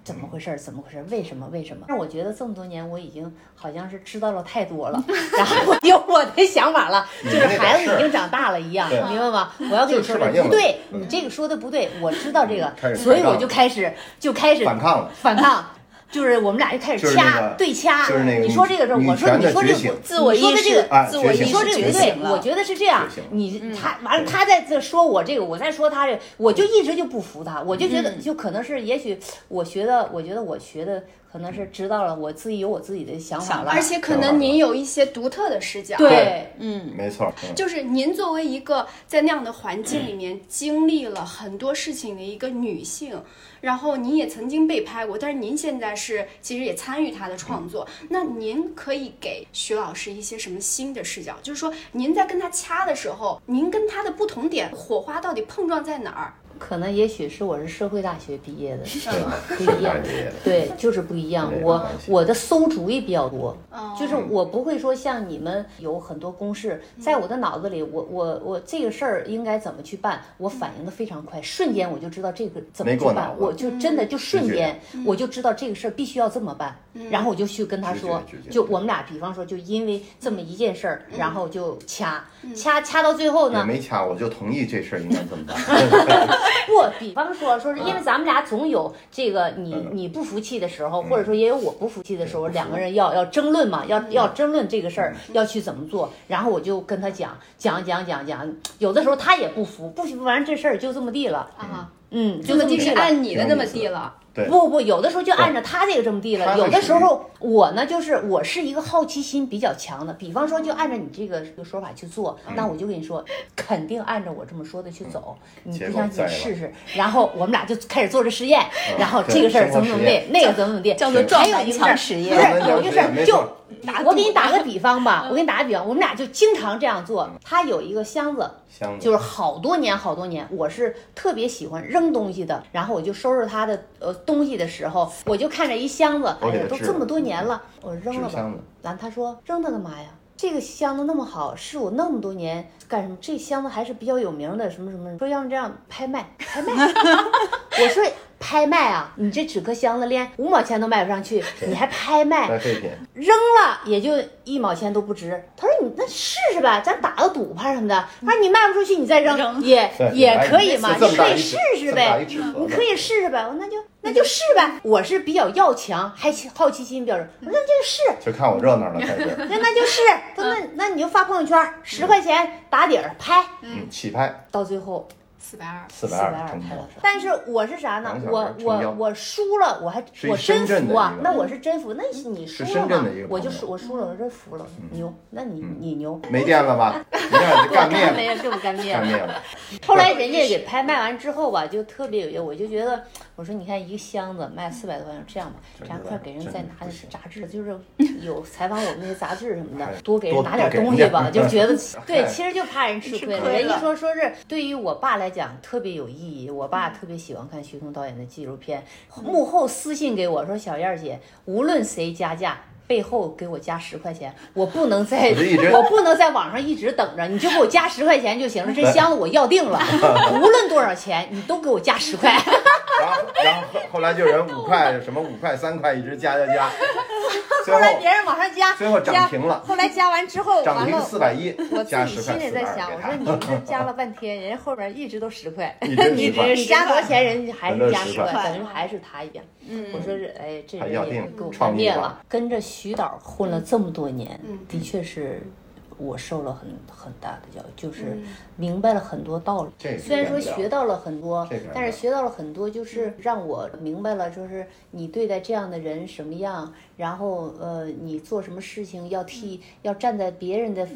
怎么回事儿，怎么回事儿，为什么为什么？但我觉得这么多年我已经好像是知道了太多了，然后我有我的想法了，就是孩子已经长大了一样，对明白吗？我要跟你说不对，嗯你这个说的不对，我知道这个，所以我就开始就开始反抗了。反抗。就是我们俩就开始掐对掐，就是那个你说这个时候，女我说你说这个自我意识你说的这个，哎自我说这个不对识觉醒，了。我觉得是这样。你他完了，他在这说我这个，我在说他这个，我就一直就不服他，我就觉得就可能是，也许我学的，我觉得我学的可能是知道了，我自己有我自己的想法了而。且可能您有一些独特的视角。对，嗯，没错，嗯就是您作为一个在那样的环境里面经历了很多事情的一个女性，然后您也曾经被拍过，但是您现在是其实也参与他的创作，那您可以给徐老师一些什么新的视角？就是说您在跟他掐的时候，您跟他的不同点火花到底碰撞在哪儿？可能也许是我是社会大学毕业的，对 不一样。对，就是不一样我我的馊主意比较多，哦。就是我不会说像你们有很多公式，在我的脑子里，我我我这个事儿应该怎么去办，我反应的非常快，瞬间我就知道这个怎么去办我就真的就瞬间我就知道这个事儿必须要这么办，然后我就去跟他说，就我们俩比方说就因为这么一件事儿，然后就掐掐掐到最后呢，没掐，我就同意这事儿应该这么办。不，比方说，说是因为咱们俩总有这个你嗯。你不服气的时候，或者说也有我不服气的时候，两个人要要争论嘛，要要争论这个事儿要去怎么做，然后我就跟他讲讲讲讲讲，有的时候他也不服，不服完这事儿就这么地了，啊，嗯，就这么地了。按你的那么地了。对，不不，有的时候就按照他这个这么地了。有的时候我呢，就是我是一个好奇心比较强的，比方说就按照你这个这个说法去做，那我就跟你说，肯定按照我这么说的去走。你不相信试试，然后我们俩就开始做这实验，然后这个事儿怎么怎么地，那个怎么怎么地，叫做还撞墙实验不是有一个事儿就实验没错。我给你打个比方吧，我给你打个比方，我们俩就经常这样做。他有一个箱子，箱子就是好多年好多年，我是特别喜欢扔东西的。然后我就收拾他的呃东西的时候，我就看着一箱子，哎呀，都这么多年了，我扔了吧纸箱子。然后他说扔它干嘛呀？这个箱子那么好，是我那么多年干什么？这箱子还是比较有名的，什么什么？说要么这样拍卖，拍卖。我说拍卖啊，你这纸壳箱子连五毛钱都卖不上去，你还拍卖？卖废品，扔了也就一毛钱都不值。他说你那试试呗，咱打个赌吧什么的。他说你卖不出去，你再扔扔也也可以嘛，你可以试试呗你可以试试呗。我说那就那就试呗。我是比较要强，还好奇心比较重。我说那就试。就看我热闹了，开始，那那就试，他说那那你就发朋友圈，十块钱打底儿拍，嗯，起拍到最后四百二，四百二。但是我是啥呢我我我输了，我还我真服啊那我是真服，那是你输了嘛是深圳的一个？我就输，我输了，我真服了，牛！那你你牛，没电了吧？你看我干灭了，没有，给我干灭了。干灭了。后来人家给拍卖完之后吧，就特别有意思，我就觉得，我说你看一个箱子卖四百多块钱，这样吧，咱快给人再拿点杂志，就是 有采访我们那些杂志什么的，多给人拿点东西吧，就觉得 对，其实就怕人吃亏了。人家说说是对于我爸来讲特别有意义，我爸特别喜欢看徐峥导演的纪录片，幕后私信给我说小燕儿姐，无论谁加价。背后给我加十块钱，我不能在我不能在网上一直等着，你就给我加十块钱就行了。这 箱子我要定了，无论多少钱，你都给我加十块。然后，然后后后来就有人五块，什么五块、三块，一直加加加，最后后来别人往上加，最后涨加停了，后来加完之后，涨停完了四百一我，加自己十块心里在想，我说你这加了半天，人家后边一直都十块，一直 你你加多少钱，人家还是加十块，等于还是他一样。嗯。我说是，哎，这要定人也给我灭了。跟着徐导混了这么多年嗯，的确是我受了很很大的教育，就是明白了很多道理。这个虽然说学到了很多，但是学到了很多，就是让我明白了，就是你对待这样的人什么样，然后呃，你做什么事情要替要站在别人的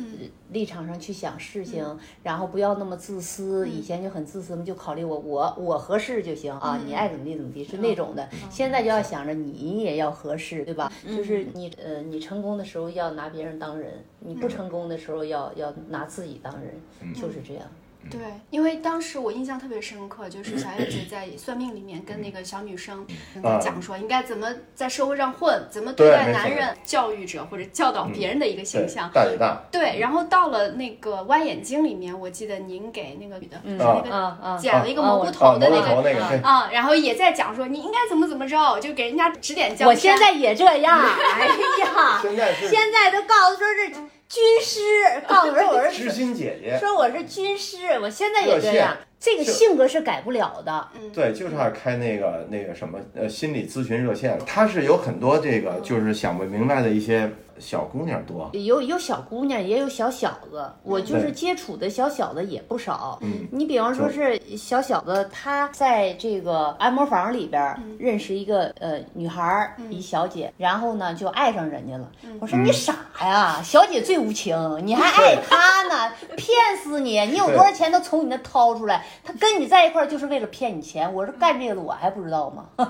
立场上去想事情，然后不要那么自私。以前就很自私嘛，就考虑我我我合适就行啊，你爱怎么地怎么地是那种的。现在就要想着你也要合适，对吧？就是你呃，你成功的时候要拿别人当人，你不成功的时候要要拿自己当人，就是这样。对，因为当时我印象特别深刻，就是小燕姐在算命里面跟那个小女生跟她讲说，应该怎么在社会上混，怎么对待男人，教育者或者教导别人的一个形象。大姐大，对，然后到了那个歪眼睛里面，我记得您给那个女的，那个剪了一个蘑菇头的那个啊然后也在讲说你应该怎么怎么着，就给人家指点江山。我现在也这样，哎呀，现在是现在都告诉说是军师，告诉我我是知心姐姐，说我是军师，我现在也这样，这个性格是改不了的。对，就差开那个那个什么呃心理咨询热线，他是有很多这个就是想不明白的一些小姑娘多，有有小姑娘，也有小小子，我就是接触的小小子也不少。嗯你比方说是小小子，他在这个按摩房里边认识一个呃女孩，一小姐，然后呢就爱上人家了。我说你傻呀，小姐最无情，你还爱她呢，骗死你！你有多少钱都从你那掏出来，他跟你在一块就是为了骗你钱。我说干这个的我还不知道吗？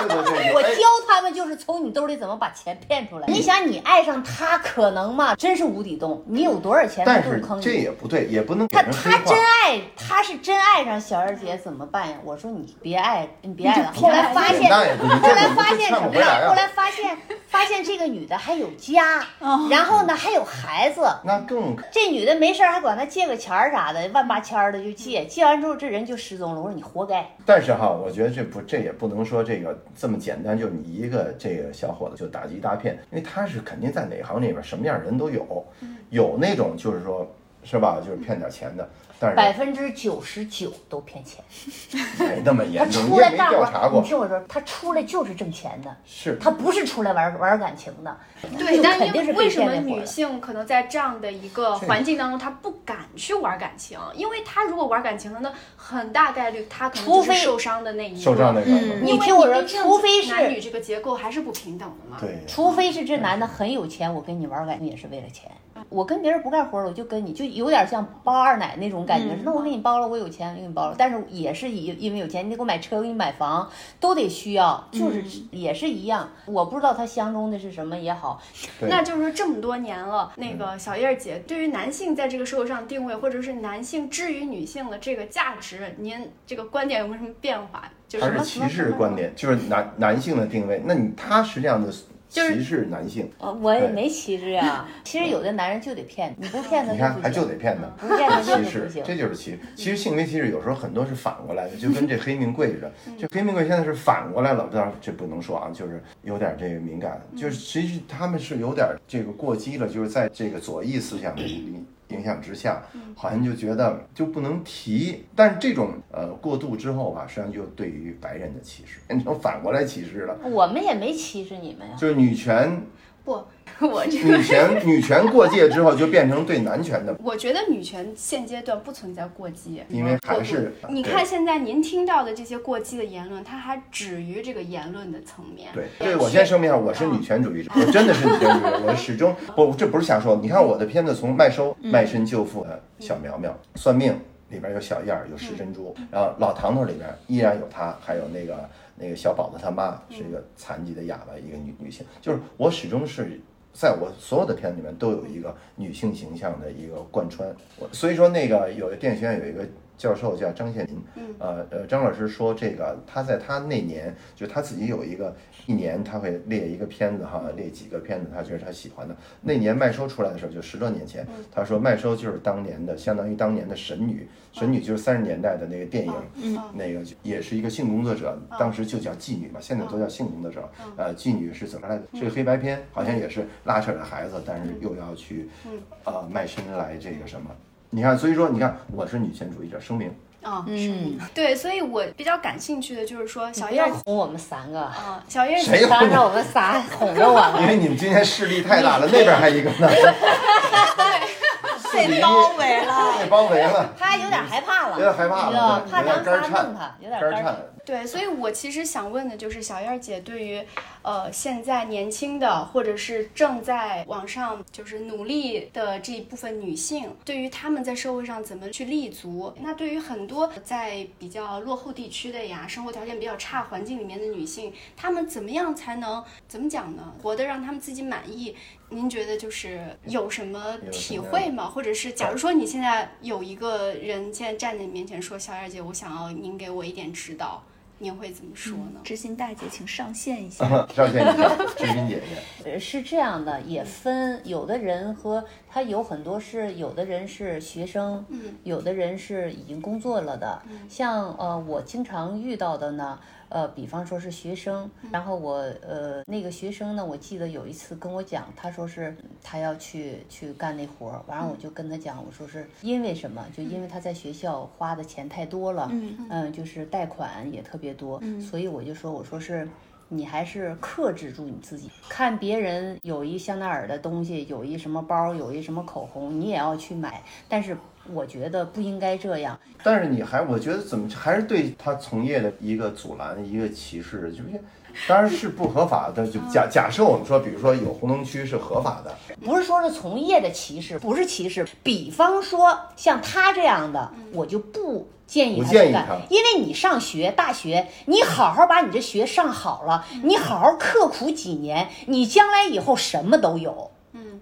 对对对，哎我教他们就是从你兜里怎么把钱骗出来。你想，你爱上他可能吗？真是无底洞。你有多少钱但是他都坑这你。也不对，也不能他他真。爱，他是真爱上小二姐怎么办呀？我说你别爱，你别爱了。后来发现，那也不行后来发现什么呀？后来发现，发现这个女的还有家，哦然后呢还有孩子。那更这女的没事还管他借个钱儿啥的，万八千的就借，借完之后这人就失踪了。我说你活该。但是哈，我觉得这不，这也不能说这个这么简单，就你一个这个小伙子就打击一大片，因为他是肯定在哪行里边什么样人都有，有那种就是说，是吧，就是骗点钱的，但是百分之九十九都骗钱。没那么他严重，你出来干活儿，调查过你，听我说，他出来就是挣钱的，是他不是出来玩玩感情的。对，就但因为为什么女性可能在这样的一个环境当中，她不敢去玩感情？因为她如果玩感情了，那很大概率她可能除非就是受伤的那一个。受伤那个，嗯因为你听我说除非是男女这个结构还是不平等的嘛。对，除非是这男的很有钱，我跟你玩感情也是为了钱。我跟别人不干活儿，我就跟你，就有点像包二奶那种感觉。那我给你包了，我有钱，我给你包了，但是也是因因为有钱，你得给我买车，给你买房，都得需要，就是也是一样。我不知道他相中的是什么也好，那就是说这么多年了，那个小叶儿姐对于男性在这个社会上定位，或者是男性之于女性的这个价值，您这个观点有没有什么变化？就是什是歧视观点，就是男男性的定位，那你他实际上的歧视男性，呃我也没歧视啊。其实有的男人就得骗你，你不骗他你看还就得骗他。不骗他就歧视是不行，。这就是歧视。其实性别歧视有时候很多是反过来的，就跟这黑命贵似的。这黑命贵现在是反过来了，当然这不能说啊，就是有点这个敏感，就是其实他们是有点这个过激了，就是在这个左翼思想的影影响之下，好像就觉得就不能提。但是这种呃过度之后吧，实际上就对于白人的歧视，变成反过来歧视了，我们也没歧视你们呀。就是女权不，我这个女权女权过界之后，就变成对男权的。我觉得女权现阶段不存在过激，因为还是你看现在您听到的这些过激的言论，它还止于这个言论的层面。对，对我先声明一下，我是女权主义者，我真的是女权主义者，我始终不，这不是瞎说。你看我的片子，从卖收、卖身救父的小苗苗，算命里边有小燕儿，有石珍珠，然后老唐头里边依然有她，还有那个那个小宝子他妈是一个残疾的哑巴，一个女女性，就是我始终是。在我所有的片子里面都有一个女性形象的一个贯穿，我所以说那个有的电影学院有一个教授叫张献民，呃呃，张老师说这个他在他那年就他自己有一个一年他会列一个片子哈，列几个片子他觉得他喜欢的。那年麦收出来的时候就十多年前，他说麦收就是当年的相当于当年的神女，神女就是三十年代的那个电影，那个也是一个性工作者，当时就叫妓女嘛，现在都叫性工作者。呃，妓女是怎么来的？是个黑白片，好像也是拉扯着孩子，但是又要去呃卖身来这个什么。你看，所以说，你看，我是女权主义者，声明。啊，嗯，对，所以我比较感兴趣的就是说，小叶要燕儿哄我们三个，啊，小燕儿谁姐当着我们仨哄着我因。为你们今天势力太大了，那边还一个呢，被包围了。被包围了，他有点害怕了，有点害怕了怕咱仨弄他，有点肝肝颤。对，所以我其实想问的就是小燕儿姐对于呃现在年轻的或者是正在往上就是努力的这一部分女性，对于她们在社会上怎么去立足？那对于很多在比较落后地区的呀，生活条件比较差环境里面的女性，她们怎么样才能怎么讲呢？活得让她们自己满意？您觉得就是有什么体会吗？或者是假如说你现在有一个人现在站在你面前说，小燕姐，我想要您给我一点指导。您会怎么说呢？知心大姐，请上线一下。上线一下，知心姐姐，呃，是这样的，也分有的人和他有很多是，有的人是学生，嗯，有的人是已经工作了的。像呃，我经常遇到的呢，呃，比方说是学生，然后我呃那个学生呢，我记得有一次跟我讲，他说是他要去去干那活儿，完了我就跟他讲，我说是因为什么？就因为他在学校花的钱太多了，嗯就是贷款也特别多，所以我就说，我说是。你还是克制住你自己，看别人有一香奈儿的东西，有一什么包，有一什么口红，你也要去买。但是我觉得不应该这样。但是你还，我觉得怎么还是对他从业的一个阻拦，一个歧视，就是当然是不合法的。就假假设我们说，比如说有红灯区是合法的，不是说是从业的歧视，不是歧视。比方说像他这样的，我就不建议他去干建议他，因为你上学大学，你好好把你这学上好了，你好好刻苦几年，你将来以后什么都有。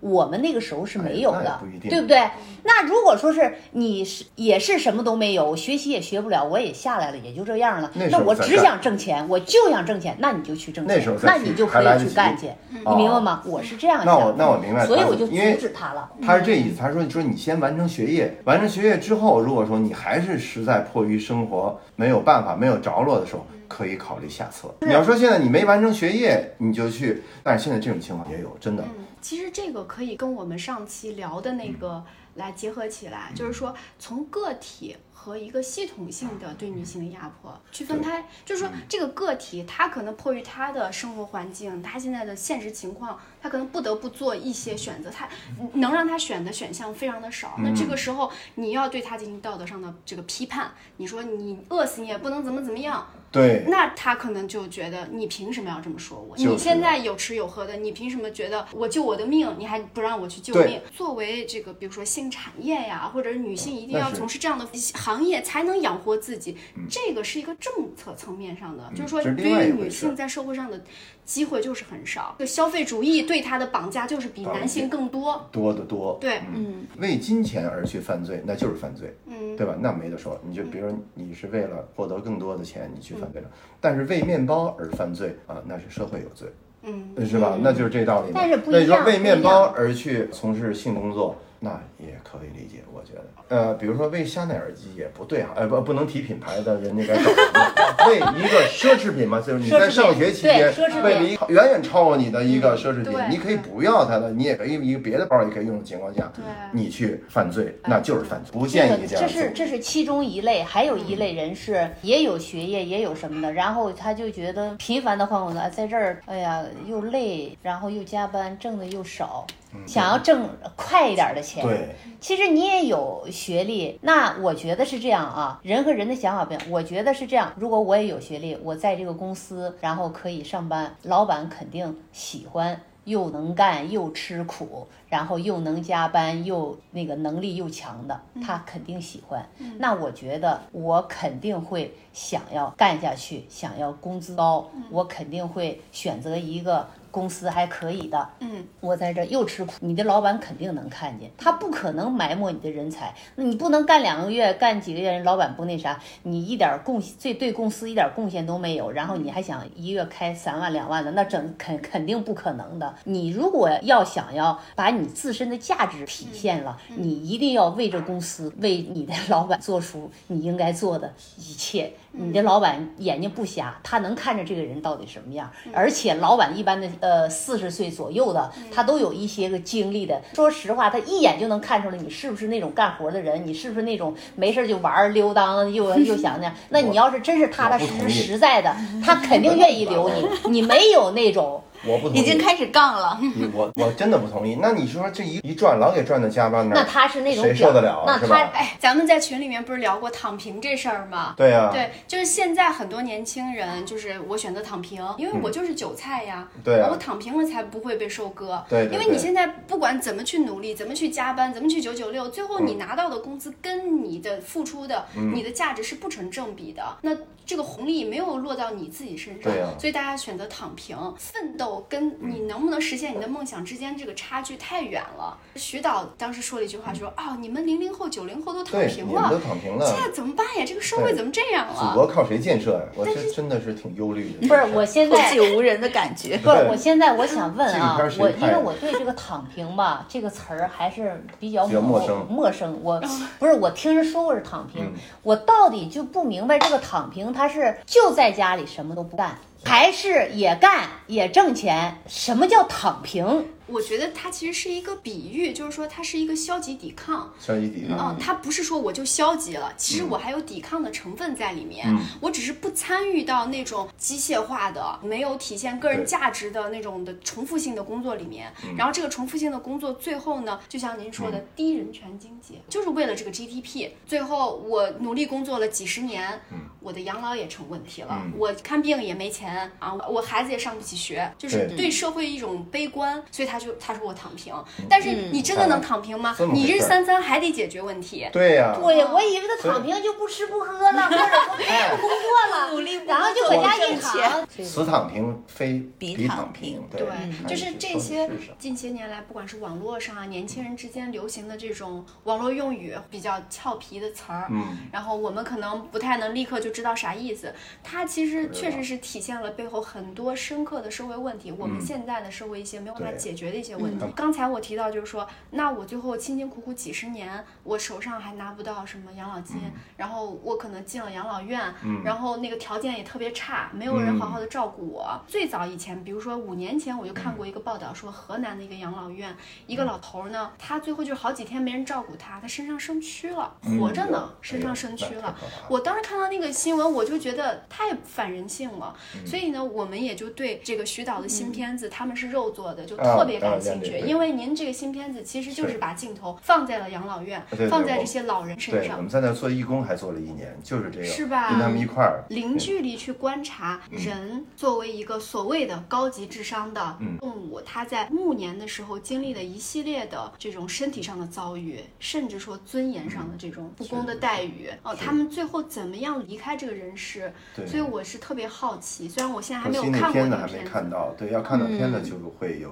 我们那个时候是没有的也不一，定对不对？那如果说是你是也是什么都没有，学习也学不了，我也下来了，也就这样了。那我只想挣钱，我就想挣钱，那你就去挣钱，那时候那你就可以去干去，你哦明白吗？我是这样想的。那我那我明白所以我就阻止他了。他是这意思。他说：“你说你先完成学业，完成学业之后，如果说你还是实在迫于生活没有办法、没有着落的时候，可以考虑下策。你要说现在你没完成学业，你就去，但是现在这种情况也有，真的。嗯，其实这个可以跟我们上期聊的那个来结合起来，就是说从个体和一个系统性的对女性的压迫去分开，就是说这个个体他可能迫于他的生活环境，他现在的现实情况，他可能不得不做一些选择，他能让他选的选项非常的少。那这个时候你要对他进行道德上的这个批判，你说你饿死你也不能怎么怎么样，对，那他可能就觉得你凭什么要这么说我？就是你现在有吃有喝的，你凭什么觉得我救我的命，你还不让我去救命？作为这个，比如说性产业呀，或者女性一定要从事这样的行业才能养活自己，这个是一个政策层面上的，就是说对于女性在社会上的机会就是很少，就消费主义对他的绑架就是比男性更多。多得多。对，嗯，为金钱而去犯罪，那就是犯罪，嗯，对吧？那没得说。你就比如说你是为了获得更多的钱，你去犯罪了，但是为面包而犯罪啊，那是社会有罪。嗯，是吧？那就是这道理。但是不一那你说为面包而去从事性工作，那也可以理解，我觉得。呃，比如说为香奈儿机也不对哈，呃不不能提品牌的人家该找什么为一个奢侈品嘛，就是你在上学期间奢侈品为了一个远远超过你的一个奢侈品，你可以不要它的，你也可以一个别的包也可以用的情况下，你去犯罪，那就是犯罪，不建议这样这是。这是其中一类，还有一类人是也有学业也有什么的，然后他就觉得频繁的换工作，哎在这儿哎呀又累，然后又加班，挣的又少，想要挣快一点的钱。对，其实你也有学历，那我觉得是这样啊，人和人的想法不一样。我觉得是这样，如果我也有学历，我在这个公司，然后可以上班，老板肯定喜欢，又能干又吃苦，然后又能加班，又那个能力又强的，他肯定喜欢。那我觉得我肯定会想要干下去，想要工资高，我肯定会选择一个公司还可以的，嗯，我在这又吃苦，你的老板肯定能看见，他不可能埋没你的人才。那你不能干两个月、干几个月，人老板不那啥，你一点贡献，对对公司一点贡献都没有，然后你还想一月开三万两万的，那整肯肯定不可能的。你如果要想要把你你自身的价值体现了，你一定要为这公司、为你的老板做出你应该做的一切。你的老板眼睛不瞎，他能看着这个人到底什么样。而且老板一般的呃四十岁左右的，他都有一些个经历的。说实话，他一眼就能看出来你是不是那种干活的人，你是不是那种没事就玩溜达又 又想那样。那你要是真是踏踏实实实在的，他肯定愿意留你。你没有那种。我不同意，已经开始杠了。我我真的不同意。那你说这一一转，老给转到加班那他是那种谁受得了？那他哎，咱们在群里面不是聊过躺平这事儿吗？对呀，对，就是现在很多年轻人，就是我选择躺平，因为我就是韭菜呀。对，我躺平了才不会被收割。对，因为你现在不管怎么去努力，怎么去加班，怎么去九九六，最后你拿到的工资跟你的付出的、你的价值是不成正比的。那这个红利没有落到你自己身上，所以大家选择躺平，奋斗跟你能。不能实现你的梦想之间这个差距太远了。徐导当时说了一句话，说：“哦，你们零零后、九零后都躺平了，都躺平了，现在怎么办呀？这个社会怎么这样了？祖国靠谁建设呀？我是真的是挺忧虑的。不是，我现在后继无人的感觉。不是，我现在我想问啊，我因为我对这个‘躺平’吧这个词儿还是比较陌生。陌生，我 不是我听人说过是躺平，我到底就不明白这个躺平，他是就在家里什么都不干。”还是也干也挣钱，什么叫躺平？我觉得它其实是一个比喻，就是说它是一个消极抵抗。消极抵抗。嗯，它不是说我就消极了，其实我还有抵抗的成分在里面。嗯。我只是不参与到那种机械化的、没有体现个人价值的那种的重复性的工作里面。嗯。然后这个重复性的工作最后呢，就像您说的低人权经济，就是为了这个 GDP。最后我努力工作了几十年，我的养老也成问题了，我看病也没钱啊，我孩子也上不起学，就是对社会一种悲观，所以他。他就他说我躺平，但是你真的能躺平吗？你日三餐还得解决问题。对呀，对，我以为他躺平就不吃不喝了，或者不 工作了，努力，然后就搁家一躺。死躺平非比躺平，对，就是这些近些年来，不管是网络上啊，年轻人之间流行的这种网络用语，比较俏皮的词儿，嗯，然后我们可能不太能立刻就知道啥意思。它其实确实是体现了背后很多深刻的社会问题，我们现在的社会一些没有办法解决。的一些问题，刚才我提到就是说，那我最后辛辛苦苦几十年，我手上还拿不到什么养老金，然后我可能进了养老院，然后那个条件也特别差，没有人好好的照顾我。最早以前，比如说五年前，我就看过一个报道，说河南的一个养老院，一个老头呢，他最后就好几天没人照顾他，他身上生蛆了，活着呢，身上生蛆了。我当时看到那个新闻，我就觉得太反人性了。所以呢，我们也就对这个徐导的新片子，他们是肉做的，就特别。感兴趣，因为您这个新片子其实就是把镜头放在了养老院，放在这些老人身上。我们在那做义工还做了一年，就是这个，是吧？跟他们一块儿零距离去观察人作为一个所谓的高级智商的动物，他在暮年的时候经历的一系列的这种身体上的遭遇，甚至说尊严上的这种不公的待遇哦，他们最后怎么样离开这个人世？所以我是特别好奇，虽然我现在还没有看过那片子，还没看到，对，要看到片子就会有。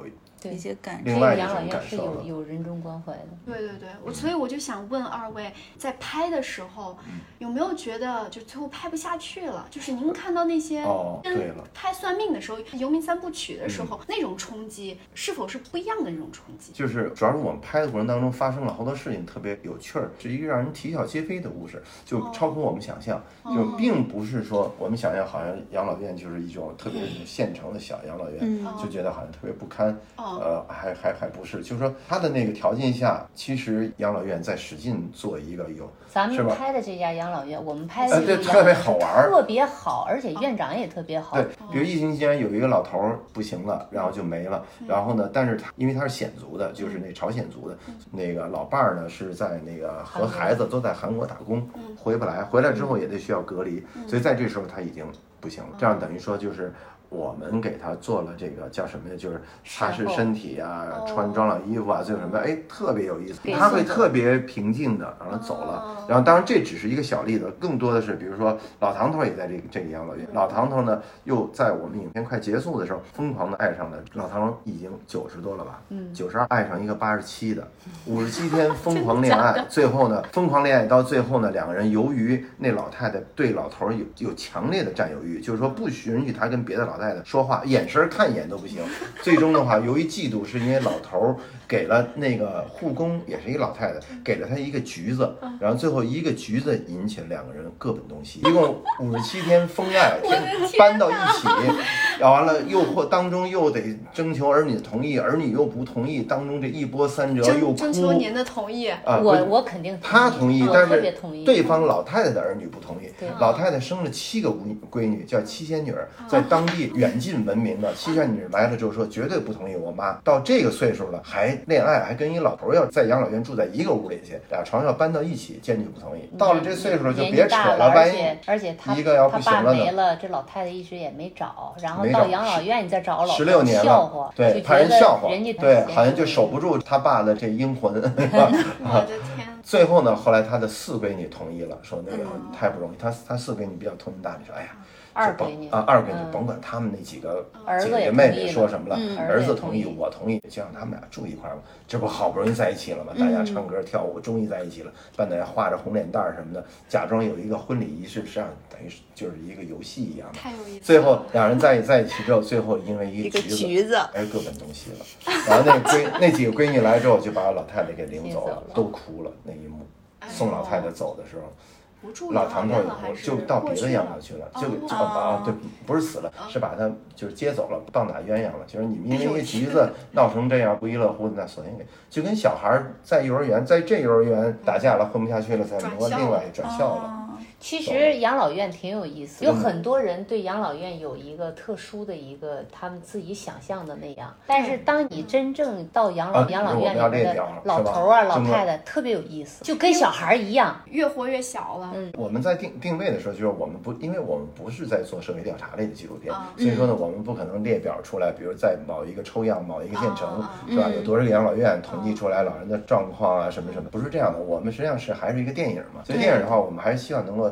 一些感，这个养老院是有有人中关怀的。对对对，我所以我就想问二位，在拍的时候有没有觉得就最后拍不下去了？就是您看到那些跟拍算命的时候，《游民三部曲》的时候那种冲击，是否是不一样的那种冲击？就是主要是我们拍的过程当中发生了好多事情，特别有趣儿，是一个让人啼笑皆非的故事，就超乎我们想象。就并不是说我们想象好像养老院就是一种特别现成的小养老院，就觉得好像特别不堪。呃，还还还不是，就是说他的那个条件下，其实养老院在使劲做一个有，咱们拍的这家养老院，我们拍的对特别好玩，特别好，而且院长也特别好。对，比如疫情期间有一个老头儿不行了，然后就没了，然后呢，但是他因为他是鲜族的，就是那朝鲜族的，那个老伴儿呢是在那个和孩子都在韩国打工，回不来，回来之后也得需要隔离，所以在这时候他已经不行了，这样等于说就是。我们给他做了这个叫什么呀？就是擦拭身体啊，穿装老衣服啊，最后什么？哎，特别有意思。他会特别平静的然后走了。然后，当然这只是一个小例子，更多的是，比如说老唐头也在这个这个养老院。老唐头呢，又在我们影片快结束的时候，疯狂的爱上了老唐，已经九十多了吧？嗯，九十二爱上一个八十七的，五十七天疯狂恋爱，最后呢，疯狂恋爱到最后呢，两个人由于那老太太对老头有有强烈的占有欲，就是说不允许他跟别的老。太太说话，眼神看一眼都不行。最终的话，由于嫉妒，是因为老头儿给了那个护工，也是一老太太，给了他一个橘子，然后最后一个橘子引起了两个人各奔东西，一共五十七天封爱，搬到一起，要完了又或当中又得征求儿女的同意，儿女又不同意，当中这一波三折又哭。征征求您的同意。啊，我我肯定他同意，但是。对方老太太的儿女不同意。老太太生了七个闺闺女，叫七仙女儿，在当地远近闻名的。七仙女来了之后说绝对不同意我妈到这个岁数了还恋爱，还跟一老头要在养老院住在一个屋里去，俩床要搬到一起，坚决不同意。到了这岁数了就别扯了，万一一个要不行了呢没了，这老太太一直也没找，然后到养老院你再找老十六年了，，对，怕人笑话人家，对，好像就守不住他爸的这阴魂。我的天，最后呢，后来他的四闺女同意了，说那个太不容易。他他四闺女比较通情达理，说哎呀，二闺女啊，二闺女嗯甭管他们那几个儿子也姐姐妹妹说什么了，嗯儿儿子同意，我同意，就让他们俩住一块儿嘛。这不好不容易在一起了吗？大嗯家唱歌跳舞，终于在一起了。办的画着红脸蛋儿什么的，假装有一个婚礼仪式，实际上等于是就是一个游戏一样的。太有意思。最后两人在在一起之后，最后因为一一个个橘子，哎，各奔东西了。然后那闺那几个闺女来之后，就把老太太给领走了都哭了那一幕。送老太太走的时候，老养唐头以后就到别的养老去了，就就哦啊对，不是死了，是把他就是接走了，棒打鸳鸯了。就是你们因为一橘子闹成这样不亦乐乎，那索性给就跟小孩儿在幼儿园，在这幼儿园打架了，混不下去了，再转校挪另外转校了。哦其实养老院挺有意思，有嗯。很多人对养老院有一个特殊的一个他们自己想象的那样，但是当你真正到养老啊养老院里面的老头儿啊、老太太特别有意思，就跟小孩儿一样。越活越小了。嗯。我们在定定位的时候，就是我们不，因为我们不是在做社会调查类的纪录片，啊。所以说呢，我们不可能列表出来，比如在某一个抽样、某一个县城，啊是吧？有多少个养老院统计出来老人的状况啊，什么什么，不是这样的。我们实际上是还是一个电影嘛，所以电影的话，我们还是希望能够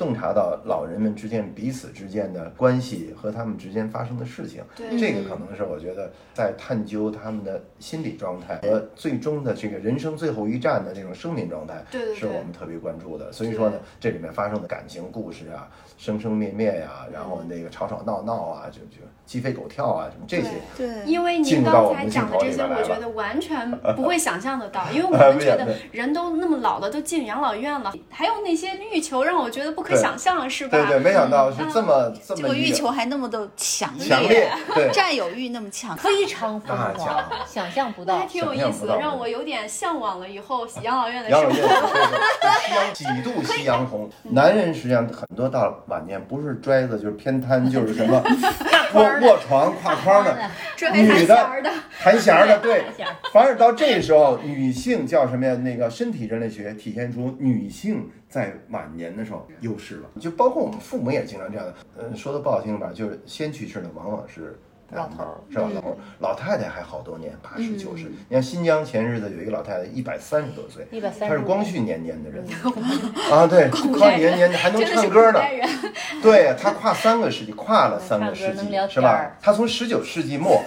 洞察到老人们之间彼此之间的关系和他们之间发生的事情。对这个可能是我觉得在探究他们的心理状态和最终的这个人生最后一站的这种生命状态，对对对是我们特别关注的。所以说呢，这里面发生的感情故事啊，生生灭灭呀、然后那个吵吵闹闹啊，就就鸡飞狗跳啊，什么这些。对，因为您刚才讲的这些，我觉得完全 不会想象得到，因为我 们觉得人都那么老了，都进养老院了，还有那些欲求让我觉得不可对。想象，是吧？对对，没想到是这么这这么一个个欲求还那么的强强烈，对。占有欲那么强，非常疯狂，想象不到。还挺有意思的，让我有点向往了以后养老院的养老院生活。夕阳几度夕阳红，男人实际上很多到晚年不是拽子就是偏瘫，就是什么 卧卧床挎框的，这还弹女的，弹弦儿的，对。反而到这时候，女性叫什么呀？那个身体人类学体现出女性在晚年的时候优势了，就包括我们父母也经常这样的。呃，说的不好听吧，就是先去世的往往是。老头儿是吧？老头儿，老太太还好多年，八十九十。你看新疆前日子有一个老太太，一百三十多岁，135她是光绪年间的人 啊，对，光绪年间还能唱歌呢。对她跨三个世纪，跨了三个世纪是吧？她从十九世纪末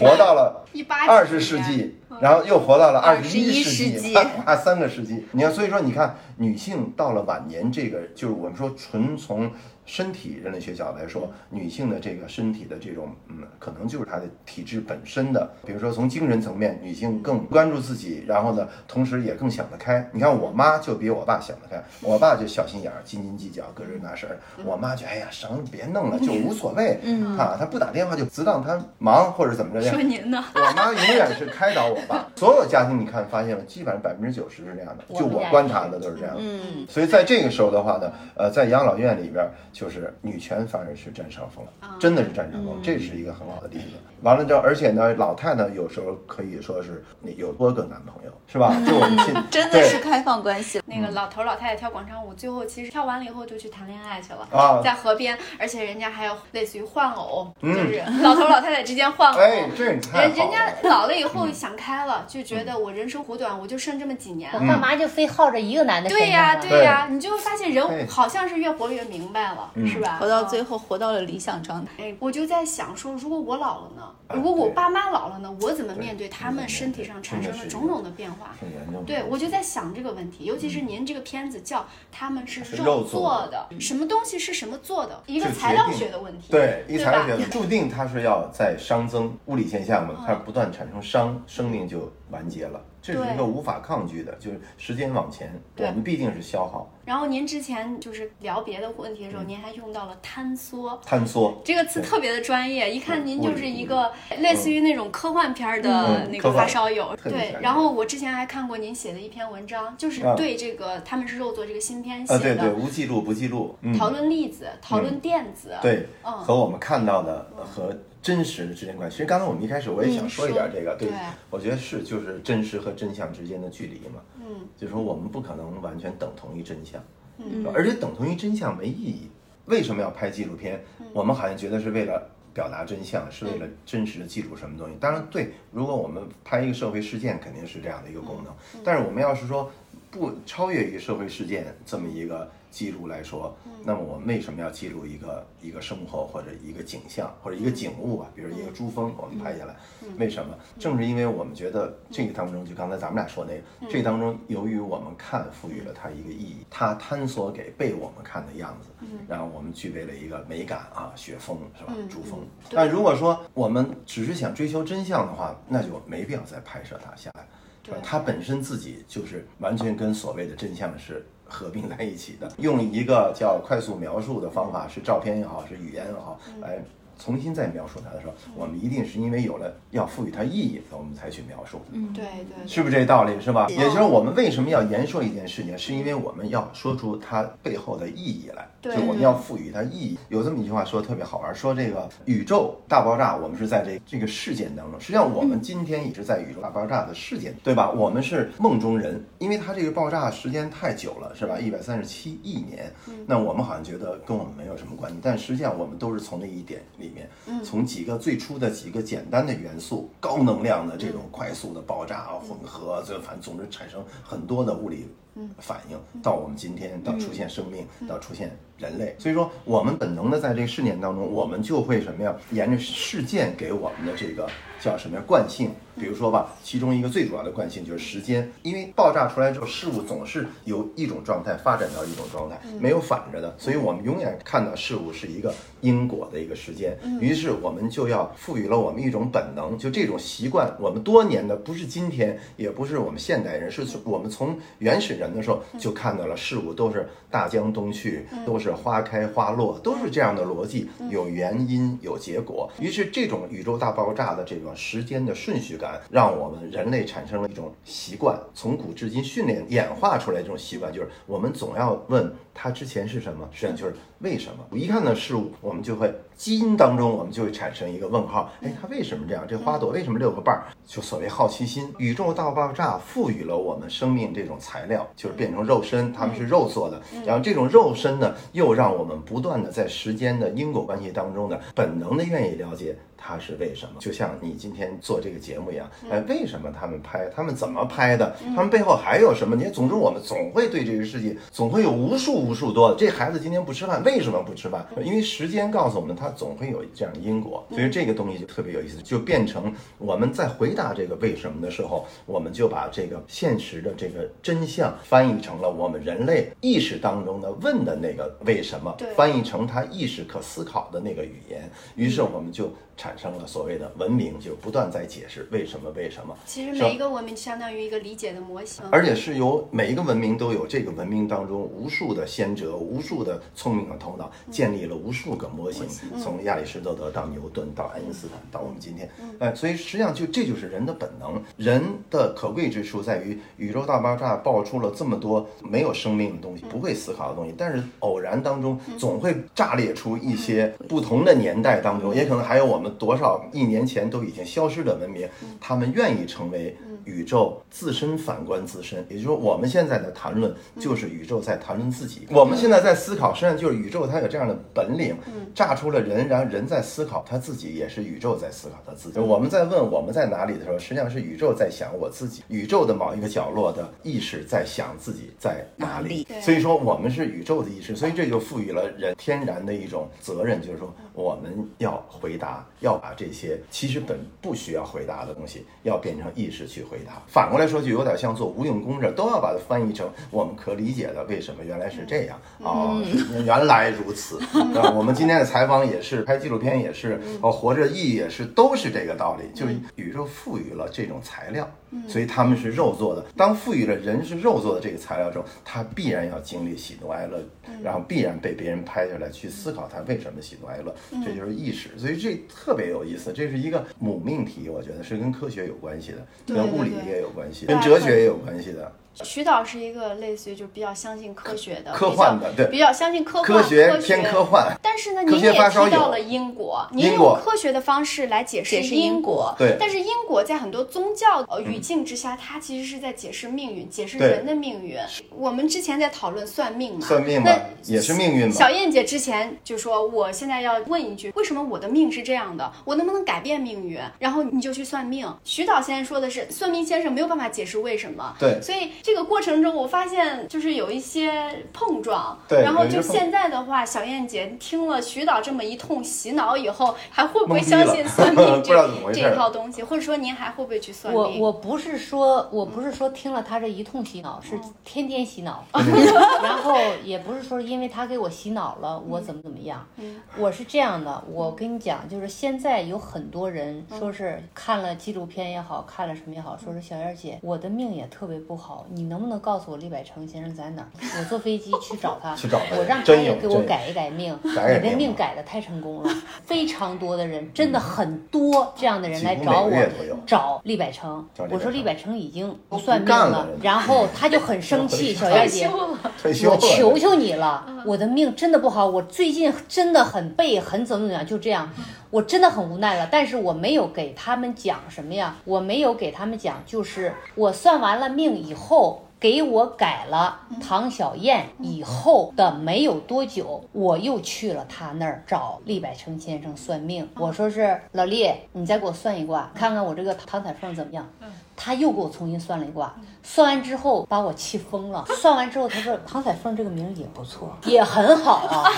活到了一八二十世纪，然后又活到了二十一世纪她跨 三个世纪。你看，所以说你看，女性到了晚年，这个就是我们说纯从身体人类学角度来说，女性的这个身体的这种，嗯，可能就是她的体质本身的。比如说从精神层面，女性更关注自己，然后呢，同时也更想得开。你看我妈就比我爸想得开，我爸就小心眼儿、斤斤计较、各这那事儿。我妈就哎呀，省别弄了，就无所谓。嗯啊，她不打电话就只当她忙或者怎么着说您呢？我妈永远是开导我爸。所有家庭你看发现了，基本上百分之九十是这样的，就我观察的都是这样的。嗯，所以在这个时候的话呢，呃，在养老院里边，就是女权反而是占上风，真的是占上风，这是一个很好的例子。完了之后，而且呢，老太太有时候可以说是有多个男朋友，是吧？就我们亲 真的是开放关系。那个老头儿老太太跳广场舞，最后其实跳完了以后就去谈恋爱去了，啊在河边，而且人家还有类似于换偶，嗯就是老头儿老太太之间换偶。哎，这人人家。老了以后想开了，就觉得我人生苦短，我就剩这么几年我。干嘛就非耗着一个男的身对呀，啊对呀，你就会发现人好像是越活越明白了。了，是吧？活到最后，活到了理想状态。哎，我就在想说，如果我老了呢？啊如果我爸妈老了呢？我怎么面对他们身体上产生的真的是种种的变化？很严重的。对，我就在想这个问题，尤其是您这个片子叫他们是是肉肉做做的，什么东西是什么做的，一个材料学的问题。对，一材料学的注定它是要在熵增物理现象嘛，嗯它不断产生熵，生命就完结了，这是一个无法抗拒的，就是时间往前，我们必定是消耗、然后您之前就是聊别的问题的时候，嗯您还用到了坍缩。坍缩。这个词特别的专业，一看您就是一个类似于那种科幻片儿的嗯那个发烧友。对然后我之前还看过您写的一篇文章，就是啊对这个他们是肉做这个新片写啊，对对，的，无记录不记录，嗯，讨论粒子，讨论电子。对，嗯和我们看到的和真实的之间关系。其实刚才我们一开始我也想嗯说一点这个，对我觉得是就是真实和真相之间的距离嘛，嗯，就是说我们不可能完全等同于真相，嗯而且等同于真相没意义。为什么要拍纪录片？嗯我们好像觉得是为了。表达真相是为了真实的记录什么东西？当然，对，如果我们拍一个社会事件，肯定是这样的一个功能。嗯但是我们要是说不超越于社会事件这么一个记录来说，那么我们为什么要记录一个一个生活或者一个景象或者一个景物吧？比如一个珠峰，我们拍下来，为什么？正是因为我们觉得这个当中，就刚才咱们俩说那个，这当中由于我们看赋予了它一个意义，它探索给被我们看的样子，然后我们具备了一个美感啊，雪峰是吧？珠峰。但如果说我们只是想追求真相的话，那就没必要再拍摄它下来。是吧？对它本身自己就是完全跟所谓的真相是合并在一起的，用一个叫快速描述的方法，是照片也好，是语言也好，来重新再描述它的时候，我们一定是因为有了要赋予它意义，我们才去描述。嗯对对，是不是这道理？是吧？也就是我们为什么要言说一件事情，是因为我们要说出它背后的意义来，就对我们要赋予它意义。有这么一句话说的特别好玩，说这个宇宙大爆炸，我们是在这这个事件当中，实际上我们今天也是在宇宙大爆炸的事件，对吧？我们是梦中人，因为它这个爆炸时间太久了，是吧？一百三十七亿年，那我们好像觉得跟我们没有什么关系，但实际上我们都是从那一点里面，从几个最初的几个简单的元素，高能量的这种快速的爆炸、混合，这反正总之产生很多的物理反应，到我们今天到出现生命，到出现人类。所以说，我们本能的在这个事件当中，我们就会什么呀？沿着事件给我们的这个叫什么呀？惯性。比如说吧，其中一个最主要的惯性就是时间，因为爆炸出来之后，事物总是由一种状态发展到一种状态，没有反着的，所以我们永远看到事物是一个因果的一个时间。于是我们就要赋予了我们一种本能，就这种习惯，我们多年的不是今天，也不是我们现代人，是从我们从原始人的时候就看到了事物都是大江东去，都是花开花落，都是这样的逻辑，有原因有结果。于是这种宇宙大爆炸的这个时间的顺序感，让我们人类产生了一种习惯，从古至今训练演化出来这种习惯，就是我们总要问它之前是什么，实际上就是为什么。一看到事物，我们就会基因当中，我们就会产生一个问号，哎，它为什么这样？这花朵为什么六个瓣儿？就所谓好奇心。宇宙大爆炸赋予了我们生命这种材料，就是变成肉身，它们是肉做的。然后这种肉身呢，又让我们不断的在时间的因果关系当中呢，本能的愿意了解。它是为什么？就像你今天做这个节目一样，哎，为什么他们拍？他们怎么拍的？他们背后还有什么？你总之，我们总会对这个世界总会有无数无数多的。这孩子今天不吃饭，为什么不吃饭？因为时间告诉我们，他总会有这样的因果。所以这个东西就特别有意思，就变成我们在回答这个为什么的时候，我们就把这个现实的这个真相翻译成了我们人类意识当中的问的那个为什么，翻译成他意识可思考的那个语言。于是我们就产生了所谓的文明，就不断在解释为什么为什么。其实每一个文明相当于一个理解的模型。而且是由每一个文明都有这个文明当中无数的先哲、无数的聪明的头脑，建立了无数个模型，从亚里士多德到牛顿到爱因斯坦到我们今天，哎，所以实际上就这就是人的本能。人的可贵之处在于宇宙大爆炸爆出了这么多没有生命的东西、不会思考的东西，但是偶然当中总会炸裂出一些不同的年代当中，也可能还有我们。们多少亿年前都已经消失的文明，他们愿意成为宇宙自身反观自身，也就是说，我们现在的谈论就是宇宙在谈论自己。我们现在在思考，实际上就是宇宙它有这样的本领，炸出了人，然后人在思考他自己，也是宇宙在思考他自己。我们在问我们在哪里的时候，实际上是宇宙在想我自己，宇宙的某一个角落的意识在想自己在哪里。所以说，我们是宇宙的意识，所以这就赋予了人天然的一种责任，就是说我们要回答，要把这些其实本不需要回答的东西，要变成意识去回答。反过来说，就有点像做无用功这，都要把它翻译成我们可理解的，为什么原来是这样哦，原来如此。啊？我们今天的采访也是，拍纪录片也是，哦，活着意义也是，都是这个道理，就是宇宙赋予了这种材料，所以他们是肉做的。当赋予了人是肉做的这个材料之后，他必然要经历喜怒哀乐，然后必然被别人拍下来去思考他为什么喜怒哀乐，这就是意识。所以这特别有意思，这是一个母命题，我觉得是跟科学有关系的，跟物理也有关系，跟哲学也有关系的。徐导是一个类似于就比较相信科学的，科幻的对比较比较相信科幻科学偏科幻，但是呢，您也提到了因果，您用科学的方式来解释因因果对但是因果在很多宗教呃语境之下，它其实是在解释命运，解释人的命运。我们之前在讨论算命嘛，算命嘛那也是命运嘛小燕姐之前就说，我现在要问一句，为什么我的命是这样的？我能不能改变命运？然后你就去算命。徐导现在说的是，算命先生没有办法解释为什么。对所以这个过程中，我发现就是有一些碰撞。对然后就现在的话，小燕姐听了徐导这么一通洗脑以后，还会不会相信算命 不知道这这怎么回事一套东西？或者说您还会不会去算命？我我不是说我不是说听了他这一通洗脑，是天天洗脑，然后也不是说因为他给我洗脑了，我怎么怎么样。我是这样的，我跟你讲，就是现在有很多人说是看了纪录片也好，看了什么也好，说是小燕姐，我的命也特别不好，你能不能告诉我李百成先生在哪儿？我坐飞机去找他，去找他我让他也给我改一改命。改改命你的命改的太成功了，非常多的人，真的很多这样的人来找我找李百成我说李百成已经不算命了了，然后他就很生气，小燕姐，我退休了求求你了，我的命真的不好，我最近真的很背，很怎么怎么样，就这样，我真的很无奈了。但是我没有给他们讲什么呀，我没有给他们讲，就是我算完了命以后。给我改了唐小燕以后的没有多久，我又去了他那儿找厉百成先生算命。我说是老厉，你再给我算一卦，看看我这个唐彩凤怎么样。他又给我重新算了一卦，算完之后把我气疯了。算完之后，他说唐彩凤这个名儿也不错，也很好啊。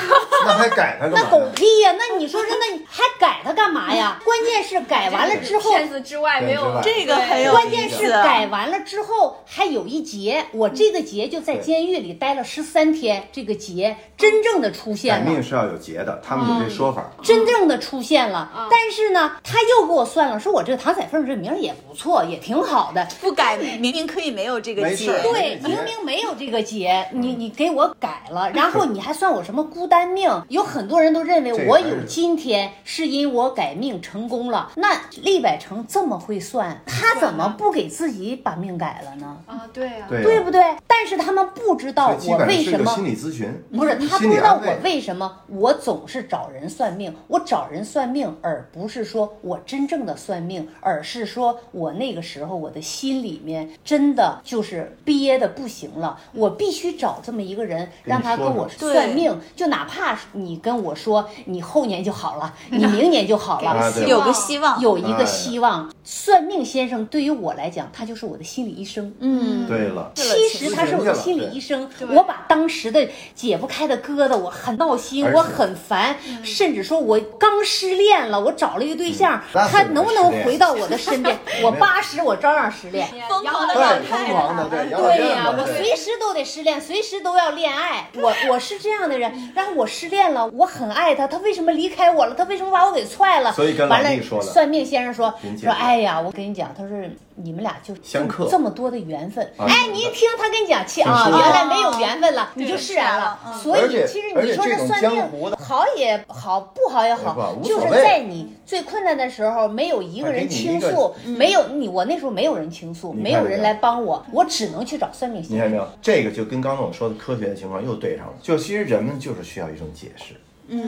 那还改他干那狗？屁呀！那你说是那还改他干嘛呀？关键是改完了之后，骗子之外没有这个很有关键是改完了之后还有一劫，我这个劫就在监狱里待了十三天，这个劫真正的出现了。命是要有节的，他们有这说法。真正的出现了，但是呢，他又给我算了，说我这个唐彩凤这名儿也不错，也挺好的。不改明明可以没有这个节对，明明没有这个节，你你给我改了，然后你还算我什么孤单命？有很多人都认为我有今天是因我改命成功了。那厉百成这么会算，他怎么不给自己把命改了呢？啊，对啊，对对不对？但是他们不知道我为什么心理咨询，不是他不知道我为什么我总是找人算命，我找人算命，而不是说我真正的算命，而是说我那个时候我的心里面真的就是憋的不行了，我必须找这么一个人，让他跟我算命，就哪怕你跟我说你后年就好了，你明年就好了，有个希望。有一个哎。希望。算命先生对于我来讲，他就是我的心理医生。嗯，对了，其实他是我的心理医生，我把当时的解不开的疙瘩，我很闹心，我很烦，甚至说我刚失恋了，我找了一个对象，他能不能回到我的身边？我八十，我照样失恋。疯狂的对老，疯狂的，对，对呀、我随时都得失恋，随时都要恋爱。我我是这样的人，然后我失恋了，我很爱他，他为什么离开我了？他为什么把我给踹了？所以跟老完了厉说了算命先生说说，哎呀，我跟你讲，他说你们俩就相克这么多的缘分。啊哎，你一听他跟你讲，其啊，原来没有缘分了，你就释然了。所以其实你说这算命好也好，不好也好就是在你最困难的时候，没有一个人倾诉，没有你，我那时候没有人倾诉，没有人来帮我，我只能去找算命先生。你看没有？这个就跟刚才我说的科学的情况又对上了。就其实人们就是需要一种解释，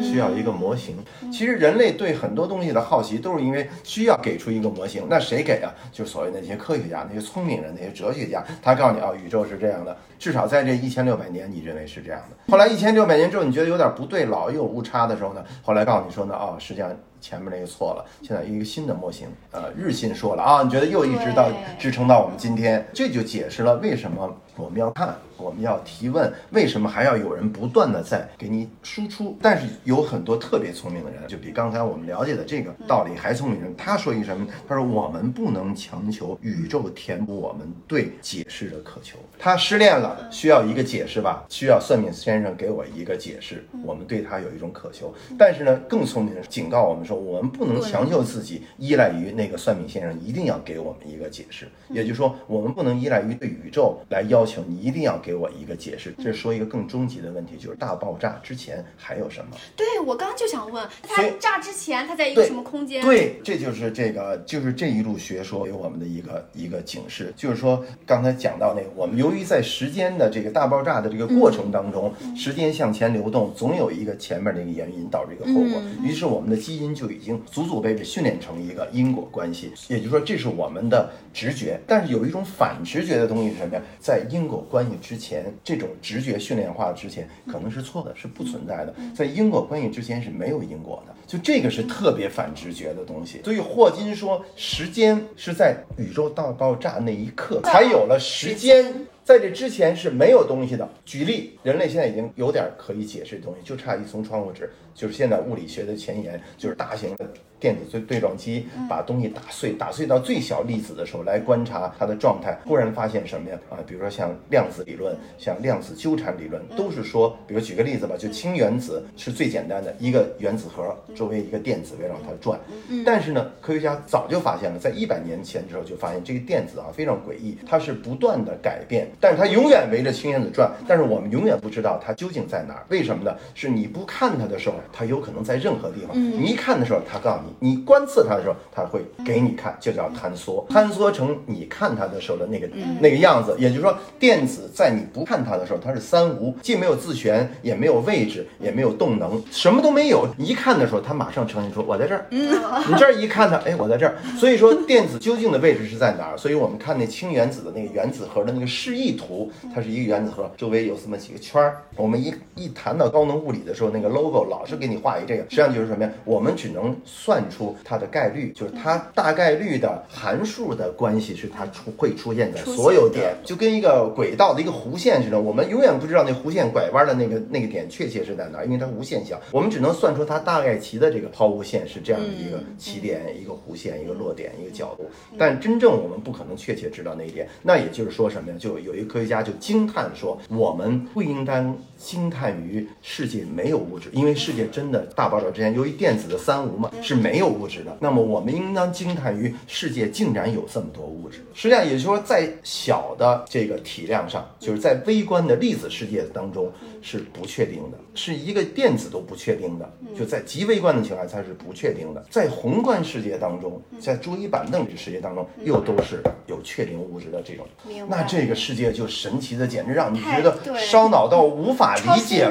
需要一个模型。其实人类对很多东西的好奇，都是因为需要给出一个模型。那谁给啊？就所谓那些科学家、那些聪明人、那些哲学家，他告诉你啊，宇宙是这样的。至少在这一千六百年，你认为是这样的。后来一千六百年之后，你觉得有点不对，老有误差的时候呢，后来告诉你说呢，哦，实际上。前面那个错了，现在一个新的模型，呃，日新说了啊，你觉得又一直到支撑到我们今天，这就解释了为什么我们要看，我们要提问，为什么还要有人不断的在给你输出？但是有很多特别聪明的人，就比刚才我们了解的这个道理还聪明人，他说一什么？他说我们不能强求宇宙填补我们对解释的渴求。他失恋了，需要一个解释吧？需要算命先生给我一个解释。我们对他有一种渴求，但是呢，更聪明的是警告我们。说我们不能强求自己依赖于那个算命先生一定要给我们一个解释，也就是说，我们不能依赖于对宇宙来要求你一定要给我一个解释。这是说一个更终极的问题，就是大爆炸之前还有什么？对我刚刚就想问，它炸之前它在一个什么空间？对，这就是这个就是这一路学说给我们的一个一个警示，就是说刚才讲到那个，我们由于在时间的这个大爆炸的这个过程当中，时间向前流动，总有一个前面的一个原因导致一个后果，于是我们的基因。就已经祖祖辈辈训练成一个因果关系，也就是说，这是我们的直觉。但是有一种反直觉的东西是什么呀？在因果关系之前，这种直觉训练化之前，可能是错的，是不存在的。在因果关系之前是没有因果的，就这个是特别反直觉的东西。所以霍金说，时间是在宇宙大爆炸那一刻才有了时间。在这之前是没有东西的。举例，人类现在已经有点可以解释的东西，就差一层窗户纸，就是现在物理学的前沿，就是大型的。电子对对撞机把东西打碎，打碎到最小粒子的时候来观察它的状态，忽然发现什么呀？啊，比如说像量子理论，像量子纠缠理论，都是说，比如举个例子吧，就氢原子是最简单的一个原子核，周围一个电子围绕它转。但是呢，科学家早就发现了，在一百年前的时候就发现这个电子啊非常诡异，它是不断的改变，但是它永远围着氢原子转，但是我们永远不知道它究竟在哪儿。为什么呢？是你不看它的时候，它有可能在任何地方；你一看的时候，它告诉你。你观测它的时候，它会给你看，就叫坍缩，坍缩成你看它的时候的那个那个样子。也就是说，电子在你不看它的时候，它是三无，既没有自旋，也没有位置，也没有动能，什么都没有。一看的时候，它马上呈现出我在这儿。你这儿一看它，哎，我在这儿。所以说，电子究竟的位置是在哪儿？所以我们看那氢原子的那个原子核的那个示意图，它是一个原子核，周围有这么几个圈儿。我们一一谈到高能物理的时候，那个 logo 老是给你画一这个，实际上就是什么呀？我们只能算。出它的概率，就是它大概率的函数的关系是它出会出现在所有点，就跟一个轨道的一个弧线似的。我们永远不知道那弧线拐弯的那个那个点确切是在哪，因为它无限小。我们只能算出它大概齐的这个抛物线是这样的一个起点、一个弧线、一个落点、一个角度。但真正我们不可能确切知道那一点。那也就是说什么呀？就有一个科学家就惊叹说，我们不应当惊叹于世界没有物质，因为世界真的大爆炸之前，由于电子的三无嘛，是没。有物质的，那么我们应当惊叹于世界竟然有这么多物质。实际上，也就是说，在小的这个体量上，就是在微观的粒子世界当中是不确定的，是一个电子都不确定的。就在极微观的情况下，它是不确定的。在宏观世界当中，在桌椅板凳这世界当中，又都是有确定物质的这种。那这个世界就神奇的，简直让你觉得烧脑到无法理解，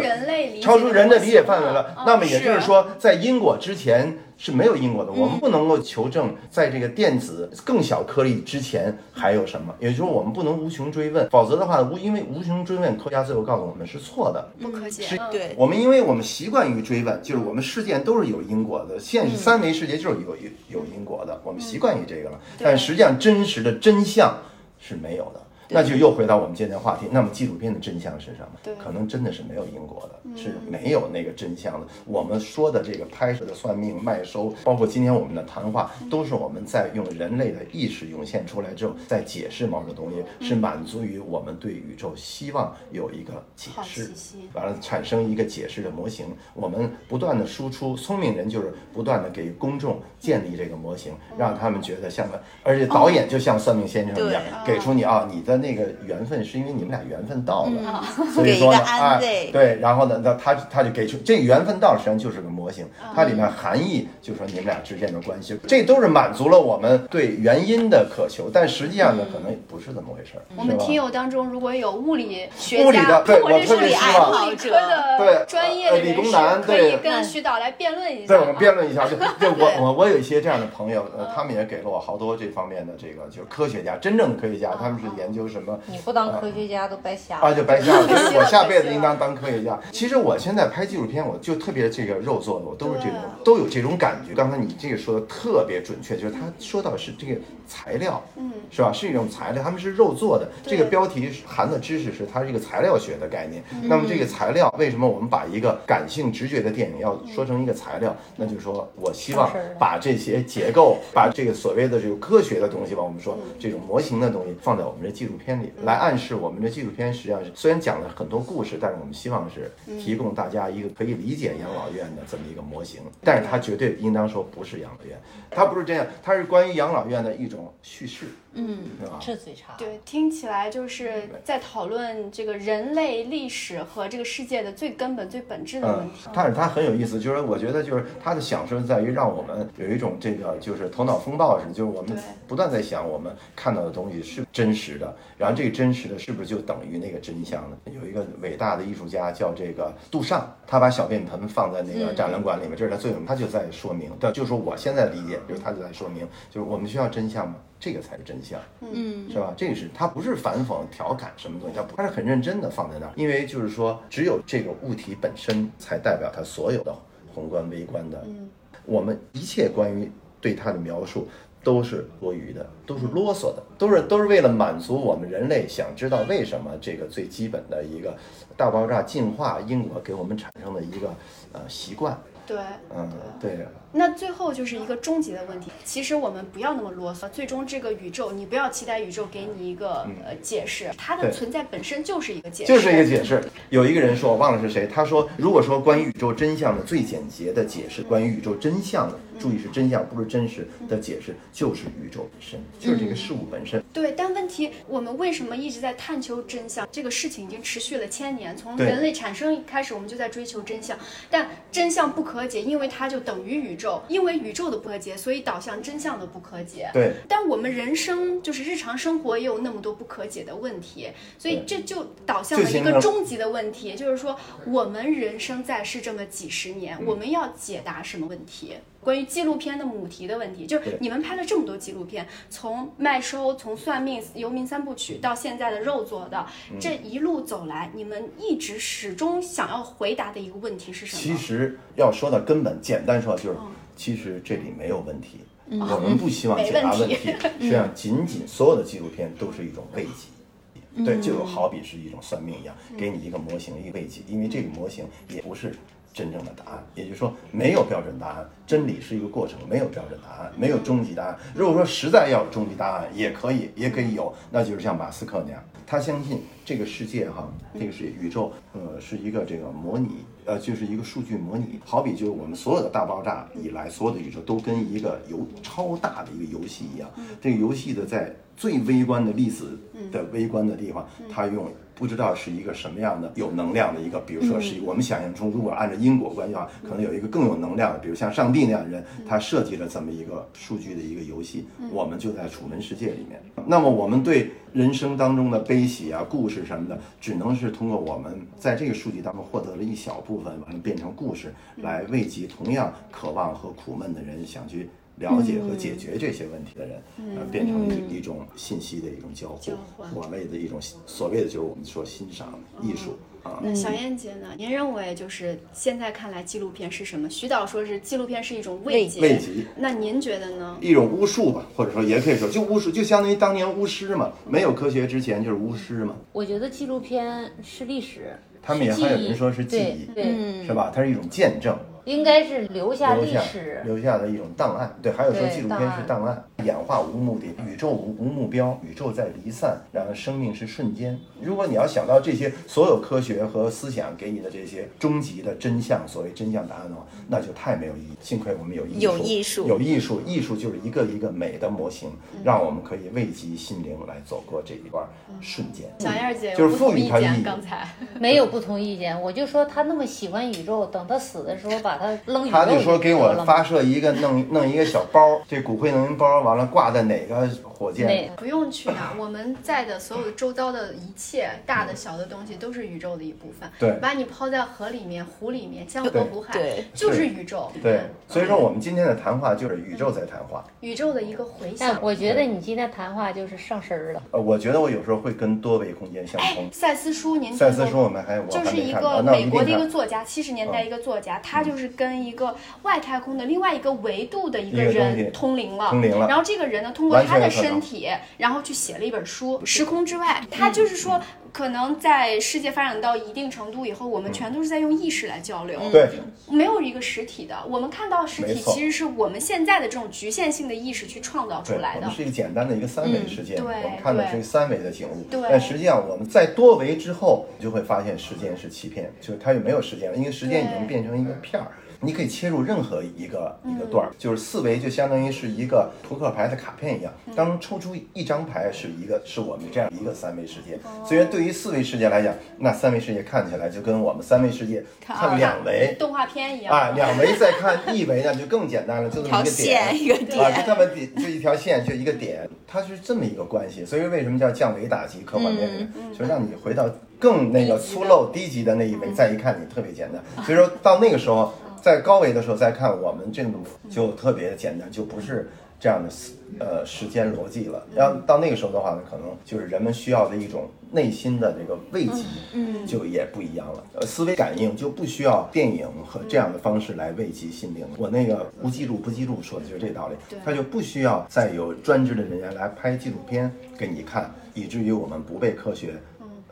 超出人的理解范围了。那么也就是说，在因果之前。是没有因果的，我们不能够求证在这个电子更小颗粒之前还有什么，也就是说我们不能无穷追问，否则的话无因为无穷追问，科学家最后告诉我们是错的，不可解。是，对，我们因为我们习惯于追问，就是我们事件都是有因果的，现实三维世界就是有有有因果的，我们习惯于这个了，但实际上真实的真相是没有的。那就又回到我们今天的话题。那么纪录片的真相是什么？可能真的是没有因果的，是没有那个真相的。我们说的这个拍摄的算命卖收，包括今天我们的谈话，都是我们在用人类的意识涌现出来之后，在解释某个东西，是满足于我们对宇宙希望有一个解释，完了产生一个解释的模型。我们不断的输出，聪明人就是不断的给公众建立这个模型，让他们觉得像个，而且导演就像算命先生一样，给出你啊，你的。的那个缘分是因为你们俩缘分到了，嗯。所以说呢，给一个安慰。哎，对，然后呢，那他他就给出这个缘分到了，实际上就是个模型，嗯。它里面含义就是说你们俩之间的关系，这都是满足了我们对原因的渴求，但实际上呢，可能也不是这么回事我们听友当中如果有物理学物理的对或者是我特别理希望物理科的对专业的呃理工男对以跟徐导来辩论一下。对，我们辩论一下，就 就我我我有一些这样的朋友，呃，他们也给了我好多这方面的这个就是科学家，真正的科学家，他们是研究什么你不当科学家都白瞎了啊，就白瞎了。所以我下辈子应当 当科学家。其实我现在拍纪录片，我就特别这个肉做的，我都是这种都有这种感觉。刚才你这个说的特别准确，就是他说到是这个材料，嗯，是吧？是一种材料，他们是肉做的。这个标题含的知识是它是一个材料学的概念。那么这个材料，为什么我们把一个感性直觉的电影要说成一个材料？那就是说我希望把这些结构，把这个所谓的这个科学的东西吧，我们说这种模型的东西放在我们这纪录片里，来暗示我们的纪录片实际上是虽然讲了很多故事，但是我们希望是提供大家一个可以理解养老院的这么一个模型，但是它绝对应当说不是养老院，它不是这样，它是关于养老院的一种叙事，嗯，是吧？是最差。对，听起来就是在讨论这个人类历史和这个世界的最根本、最本质的问嗯题。，但是它很有意思，就是我觉得就是它的享受在于让我们有一种这个就是头脑风暴似的，就是我们不断在想我们看到的东西是真实的，然后这个真实的是不是就等于那个真相呢？有一个伟大的艺术家叫这个杜尚，他把小便盆放在那个展览馆里面，这是他最有名，他就在说明，对，就是说我现在理解，就是他就在说明，就是我们需要真相吗？这个才是真相。嗯，是吧？这个是它不是反讽、调侃什么东西，它不它是很认真的放在那儿，因为就是说，只有这个物体本身才代表它所有的宏观、微观的。嗯，我们一切关于对它的描述都是多余的，都是啰嗦的，都是都是为了满足我们人类想知道为什么这个最基本的一个大爆炸进化因果给我们产生的一个呃习惯。对，嗯，对。那最后就是一个终极的问题。其实我们不要那么啰嗦，最终这个宇宙，你不要期待宇宙给你一个、呃解释，它的存在本身就是一个解释，就是一个解释。有一个人说，我忘了是谁，他说，如果说关于宇宙真相的最简洁的解释，关于宇宙真相的，注意是真相，不是真实的解释，就是宇宙本身，就是这个事物本身。对，但问题我们为什么一直在探求真相？这个事情已经持续了千年，从人类产生开始，我们就在追求真相。但真相不可解，因为它就等于宇宙，因为宇宙的不可解，所以导向真相的不可解。对，但我们人生就是日常生活也有那么多不可解的问题，所以这就导向了一个终极的问题，就是说我们人生在世这么几十嗯年，我们要解答什么问题？关于纪录片的母题的问题，就是你们拍了这么多纪录片，从麦收、从算命、游民三部曲到现在的肉做的，嗯这一路走来，你们一直始终想要回答的一个问题是什么？其实要说到根本，简单说就是，其实这里没有问题。我们不希望解答问题，实际上仅仅所有的纪录片都是一种慰藉。对，就好比是一种算命一样，给你一个模型，一个慰藉，因为这个模型也不是真正的答案，也就是说没有标准答案，真理是一个过程，没有标准答案，没有终极答案。如果说实在要有终极答案，也可以，也可以有，那就是像马斯克那样，他相信这个世界哈，这个是宇宙，呃，是一个这个模拟。呃，就是一个数据模拟，好比就是我们所有的大爆炸以来，所有的宇宙都跟一个游超大的一个游戏一样。这个游戏的在最微观的粒子的微观的地方，它用不知道是一个什么样的有能量的一个，比如说是我们想象中，如果按照因果关系的话，可能有一个更有能量的，比如像上帝那样的人，他设计了这么一个数据的一个游戏，我们就在楚门世界里面。那么我们对人生当中的悲喜啊、故事什么的，只能是通过我们在这个数据当中获得了一小部分，把它变成故事，来慰藉同样渴望和苦闷的人，想去了解和解决这些问题的人，呃，变成一一种信息的一种交互交换，所谓的一种所谓的就是我们说欣赏艺术啊。那小燕姐呢？您认为就是现在看来纪录片是什么？徐导说是纪录片是一种慰藉，慰藉那您觉得呢？一种巫术吧，或者说也可以说就巫术，就相当于当年巫师嘛，没有科学之前就是巫师嘛。我觉得纪录片是历史，他们也还有人说是记忆对对，是吧？它是一种见证，应该是留下历史。留下的一种档案。对，还有说纪录片是档案，演化无目的，宇宙无无目标，宇宙在离散，然后生命是瞬间。如果你要想到这些所有科学和思想给你的这些终极的真相，所谓真相答案的话，那就太没有意义。幸亏我们有艺术，有艺术有艺术，艺术就是一个一个美的模型，让我们可以慰藉心灵来走过这一段瞬间。小燕儿姐就是赋有不同意见，予它意义。刚才 没有不同意见，我就说他那么喜欢宇宙，等他死的时候把他扔他就说给我发射一个弄弄一个小包，这骨灰能源包完了挂在哪个火箭？那不用去哪，我们在的所有的周遭的一切，大的小的东西都是宇宙的一部分。对把你抛在河里面、湖里面、江河湖海对，就是宇宙。对，所以说我们今天的谈话就是宇宙在谈话。宇宙的一个回响。但我觉得你今天谈话就是上身儿了。呃，我觉得我有时候会跟多维空间相哎通，。赛斯书您听赛斯书我们还有就是一个美国的一个。作家，七十年代一个作家，他就是跟一个外太空的另外一个维度的一个人通灵了。通灵了然后这个人呢，通过他的身体，然后去写了一本书《时空之外》。他就是说，可能在世界发展到一定程度以后，我们全都是在用意识来交流。对，没有一个实体的，我们看到实体其实是我们现在的这种局限性的意识去创造出，来的我们。是一个简单的一个三维世界，对我们看的是一个三维的景物。对但实际上我们在多维之后，你就会发现时间是欺骗，就是它就没有时间了，因为时间已经变成一个片儿。你可以切入任何一个一个嗯段儿，就是四维就相当于是一个扑克牌的卡片一样，嗯当中抽出一张牌是一个是我们这样一个三维世界。哦所以对于四维世界来讲，那三维世界看起来就跟我们三维世界看两维动画片一样。啊，两维再看一维呢就更简单了，就这么一个点一个啊，点就这么点，就一条线，就一个点，它是这么一个关系。所以为什么叫降维打击科幻电影，就让你回到更那个粗陋低级的那一维，再一看你特别简单。所以说到那个时候，在高维的时候再看我们这种就特别简单，就不是。这样的思呃时间逻辑了，然后到那个时候的话呢，可能就是人们需要的一种内心的这个慰藉，嗯，就也不一样了。呃，思维感应就不需要电影和这样的方式来慰藉心灵。我那个无记录不记录说的就是这道理，他就不需要再有专职的人员来拍纪录片给你看，以至于我们不被科学。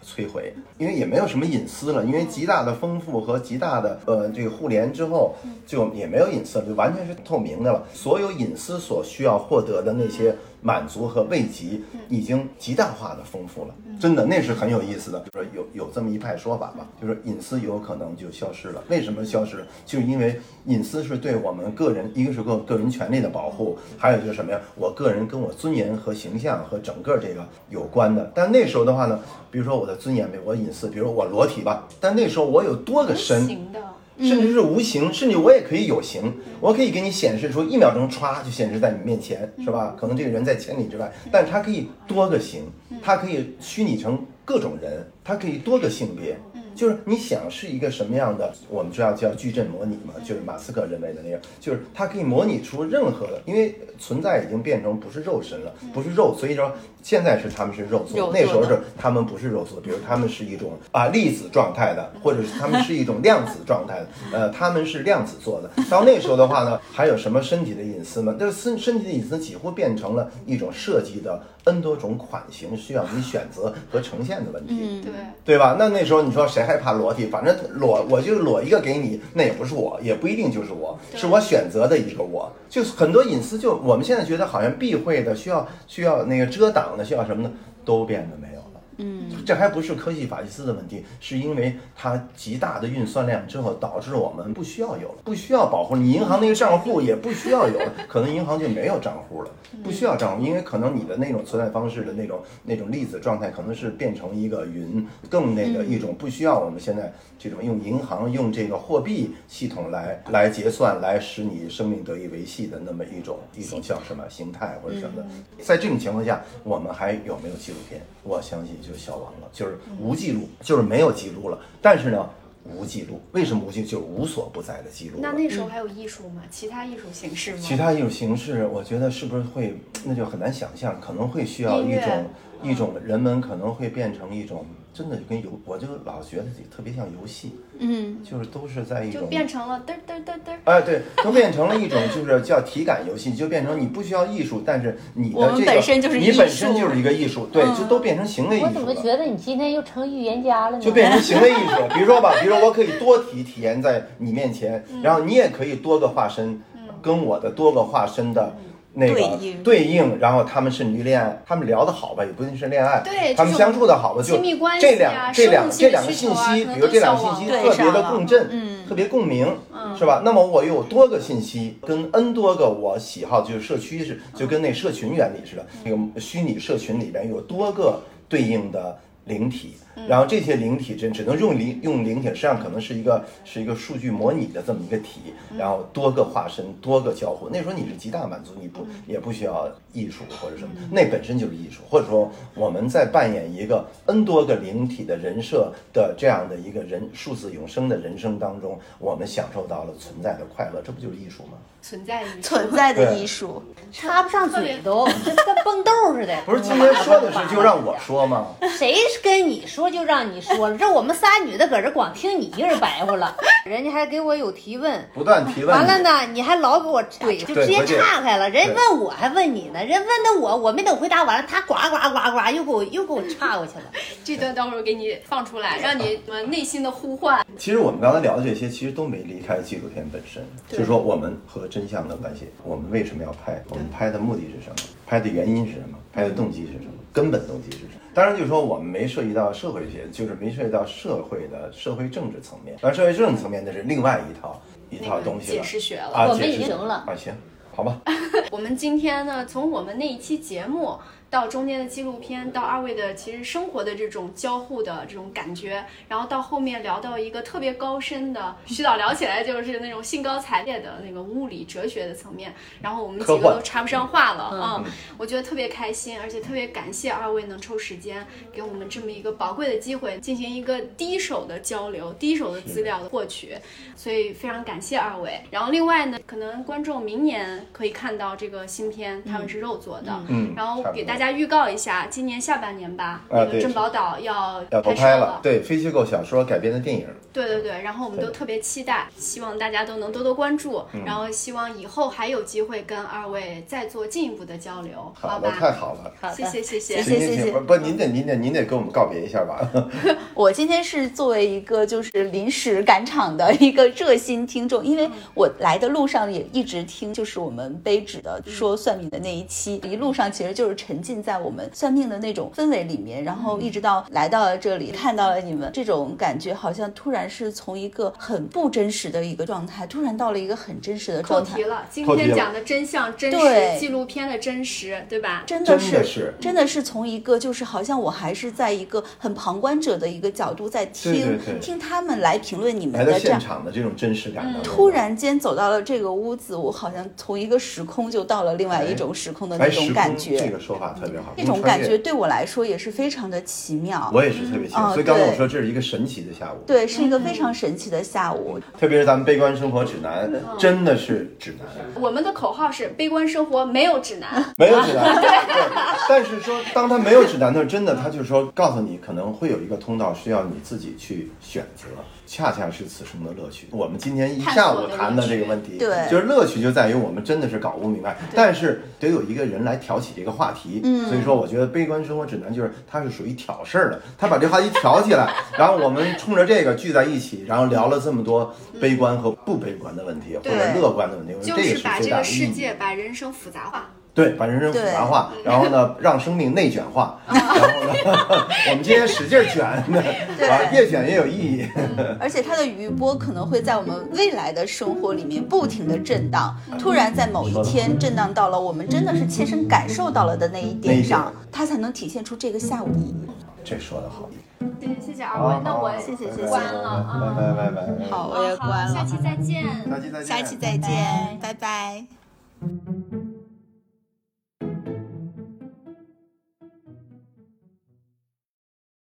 摧毁，因为也没有什么隐私了，因为极大的丰富和极大的呃这个互联之后，就也没有隐私了，就完全是透明的了。所有隐私所需要获得的那些满足和慰藉，已经极大化的丰富了。真的，那是很有意思的。就是有有这么一派说法吧，就是隐私有可能就消失了。为什么消失？就是因为隐私是对我们个人，一个是个个人权利的保护，还有就是什么呀？我个人跟我尊严和形象和整个这个有关的。但那时候的话呢，比如说我的尊严，我隐私，比如我裸体吧，但那时候我有多个身，甚至是无形，甚至我也可以有形，我可以给你显示出一秒钟歘就显示在你面前，是吧？可能这个人在千里之外，但是他可以多个形，他可以虚拟成各种人，他可以多个性别。就是你想是一个什么样的，我们知道叫矩阵模拟嘛，就是马斯克认为的那个，就是它可以模拟出任何的，因为存在已经变成不是肉身了，不是肉，所以说现在是他们是肉做，肉做的那时候是他们不是肉做，比如他们是一种啊粒子状态的，或者是他们是一种量子状态的，呃，他们是量子做的。到那时候的话呢，还有什么身体的隐私吗？这身身体的隐私几乎变成了一种设计的 N 多种款型需要你选择和呈现的问题。对，对吧？那那时候你说谁害怕裸体？反正裸我就裸一个给你，那也不是我，也不一定就是我，是我选择的一个我。就是很多隐私，就我们现在觉得好像避讳的，需要需要那个遮挡的，需要什么呢，都变得没有了。嗯，这还不是科技法西斯的问题，是因为它极大的运算量之后，导致我们不需要有了，不需要保护你银行那个账户也不需要有了，可能银行就没有账户了，不需要账户，因为可能你的那种存在方式的那种那种粒子状态，可能是变成一个云，更那个一种不需要我们现在这种用银行用这个货币系统来来结算，来使你生命得以维系的那么一种一种叫什么形态或者什么的。在这种情况下，我们还有没有纪录片？我相信就消亡了，就是无记录，就是没有记录了。但是呢，无记录，为什么无记录？就是无所不在的记录。那那时候还有艺术吗？其他艺术形式吗？其他艺术形式，我觉得是不是会，那就很难想象，可能会需要一种一种人们可能会变成一种真的就跟游，我就老觉得自己特别像游戏，嗯，就是都是在一就种变成了嘚嘚嘚嘚。哎，对，都变成了一种就是叫体感游戏，就变成你不需要艺术，但是你的这个本身就是你本身就是一个艺术，对，嗯就都变成行为艺术我怎么。觉得你今天又成预言家了呢？就变成行为艺术了。比如说吧，比如说如我可以多体体验在你面前，然后你也可以多个化身，跟我的多个化身的。那个对应。对应，然后他们甚至于恋爱，他们聊得好吧，也不一定是恋爱，对他们相处的好吧，就亲密关系啊这两这两这两个信息，比如这两个信息特别的共振，嗯。特别共鸣，是吧？那么我有多个信息，跟 n 多个我喜好，就是社区是就跟那社群原理似的，那个虚拟社群里边有多个对应的灵体，然后这些灵体真只能用灵用灵体，实际上可能是一个是一个数据模拟的这么一个体，然后多个化身，多个交互。那时候你是极大满足，你不也不需要艺术或者什么，那本身就是艺术，或者说我们在扮演一个 n 多个灵体的人设的这样的一个人数字永生的人生当中，我们享受到了存在的快乐，这不就是艺术吗？存在于存在的艺术。插不上嘴都，这跟蹦豆似的。不是今天说的是就让我说吗？谁跟你说就让你说了，这我们仨女的搁这光听你一人白活了，人家还给我有提问。不断提问。完了呢，你还老给我怼，就直接岔开了。人对问我还问你呢，人问的我，我没等回答完了，他呱呱呱呱又给我又给我岔过去了。这段到时候给你放出来，让你呃内心的呼唤。其实我们刚才聊的这些，其实都没离开纪录片本身，就是说我们和真相的关系，我们为什么要拍？我们拍的目的是什么？拍的原因是什么？拍的动机是什么？根本动机是什么？当然，就是说我们没涉及到社会学，就是没涉及到社会的社会政治层面。而社会政治层面那是另外一套一套东西了。解释学了啊，我们已经了啊，行，好吧。我们今天呢，从我们那一期节目到中间的纪录片，到二位的其实生活的这种交互的这种感觉，然后到后面聊到一个特别高深的，徐导聊起来就是那种兴高采烈的那个物理哲学的层面，然后我们几个都插不上话了嗯，我觉得特别开心，而且特别感谢二位能抽时间给我们这么一个宝贵的机会，进行一个第一手的交流、第一手的资料的获取，所以非常感谢二位。然后另外呢，可能观众明年可以看到这个新片《他们是肉做的》，嗯。然后给大家预告一下，今年下半年吧，啊那个对珍宝岛要要都拍摄了，对，非虚构小说改编的电影，对对对，然后我们都特别期待，希望大家都能多多关注，嗯然后希望以后还有机会跟二位再做进一步的交流，好的，吧？太好了。好谢，谢谢谢谢。谢谢行行行，不不，您得您得您得跟我们告别一下吧。我今天是作为一个就是临时赶场的一个热心听众，因为我来的路上也一直听，就是我们杯纸的说算命的那一期，一路上其实就是沉浸在我们算命的那种氛围里面，然后一直到来到了这里，看到了你们，这种感觉好像突然是从一个很不真实的一个状态，突然到了一个很真实的状态扣题。了，今天讲的真相、真对实，纪录片的真实，对吧？真的是真的是从一个就是好像我还是在一个很旁观者的一个角度在听对对对听他们来评论你们来到现的这样。场的这种真实感突然间走到了这个屋子，我好像从一个时空就到了另外一种时空的那哎，种感觉。这个说法特别好，那种感觉对我来说也是非常的奇妙。我也是特别喜欢，嗯所以刚才我说这是一个神奇的下午，对，是一个非常神奇的下午。特别是咱们悲观生活指南，嗯真的是指南，我们的口号是悲观生活没有指南，没有指南。对，但是说当他没有指南的时候，真的他就是说告诉你可能会有一个通道需要你自己去选择。恰恰是此生的乐趣。我们今天一下午谈的这个问题，对就是乐趣就在于我们真的是搞不明白，但是得有一个人来挑起这个话题。嗯，所以说我觉得《悲观生活指南》就是它是属于挑事儿的，他把这话题挑起来，然后我们冲着这个聚在一起，然后聊了这么多悲观和不悲观的问题，或者乐观的问题，我觉得这个就是把这最大的意义。个世界、把人生复杂化。对，把人生复杂化，然后呢，让生命内卷化，然后呢，我们今天使劲卷 的，啊，越卷越有意义。而且它的余波可能会在我们未来的生活里面不停的震荡，突然在某一天震荡到了我们真的是切身感受到了的那一点上，它才能体现出这个下午的意义。这说的好，谢谢谢谢二位，那我谢谢谢谢关了啊。拜拜拜拜。好，我也关了，下期再见。下期再见。下期再见，拜拜。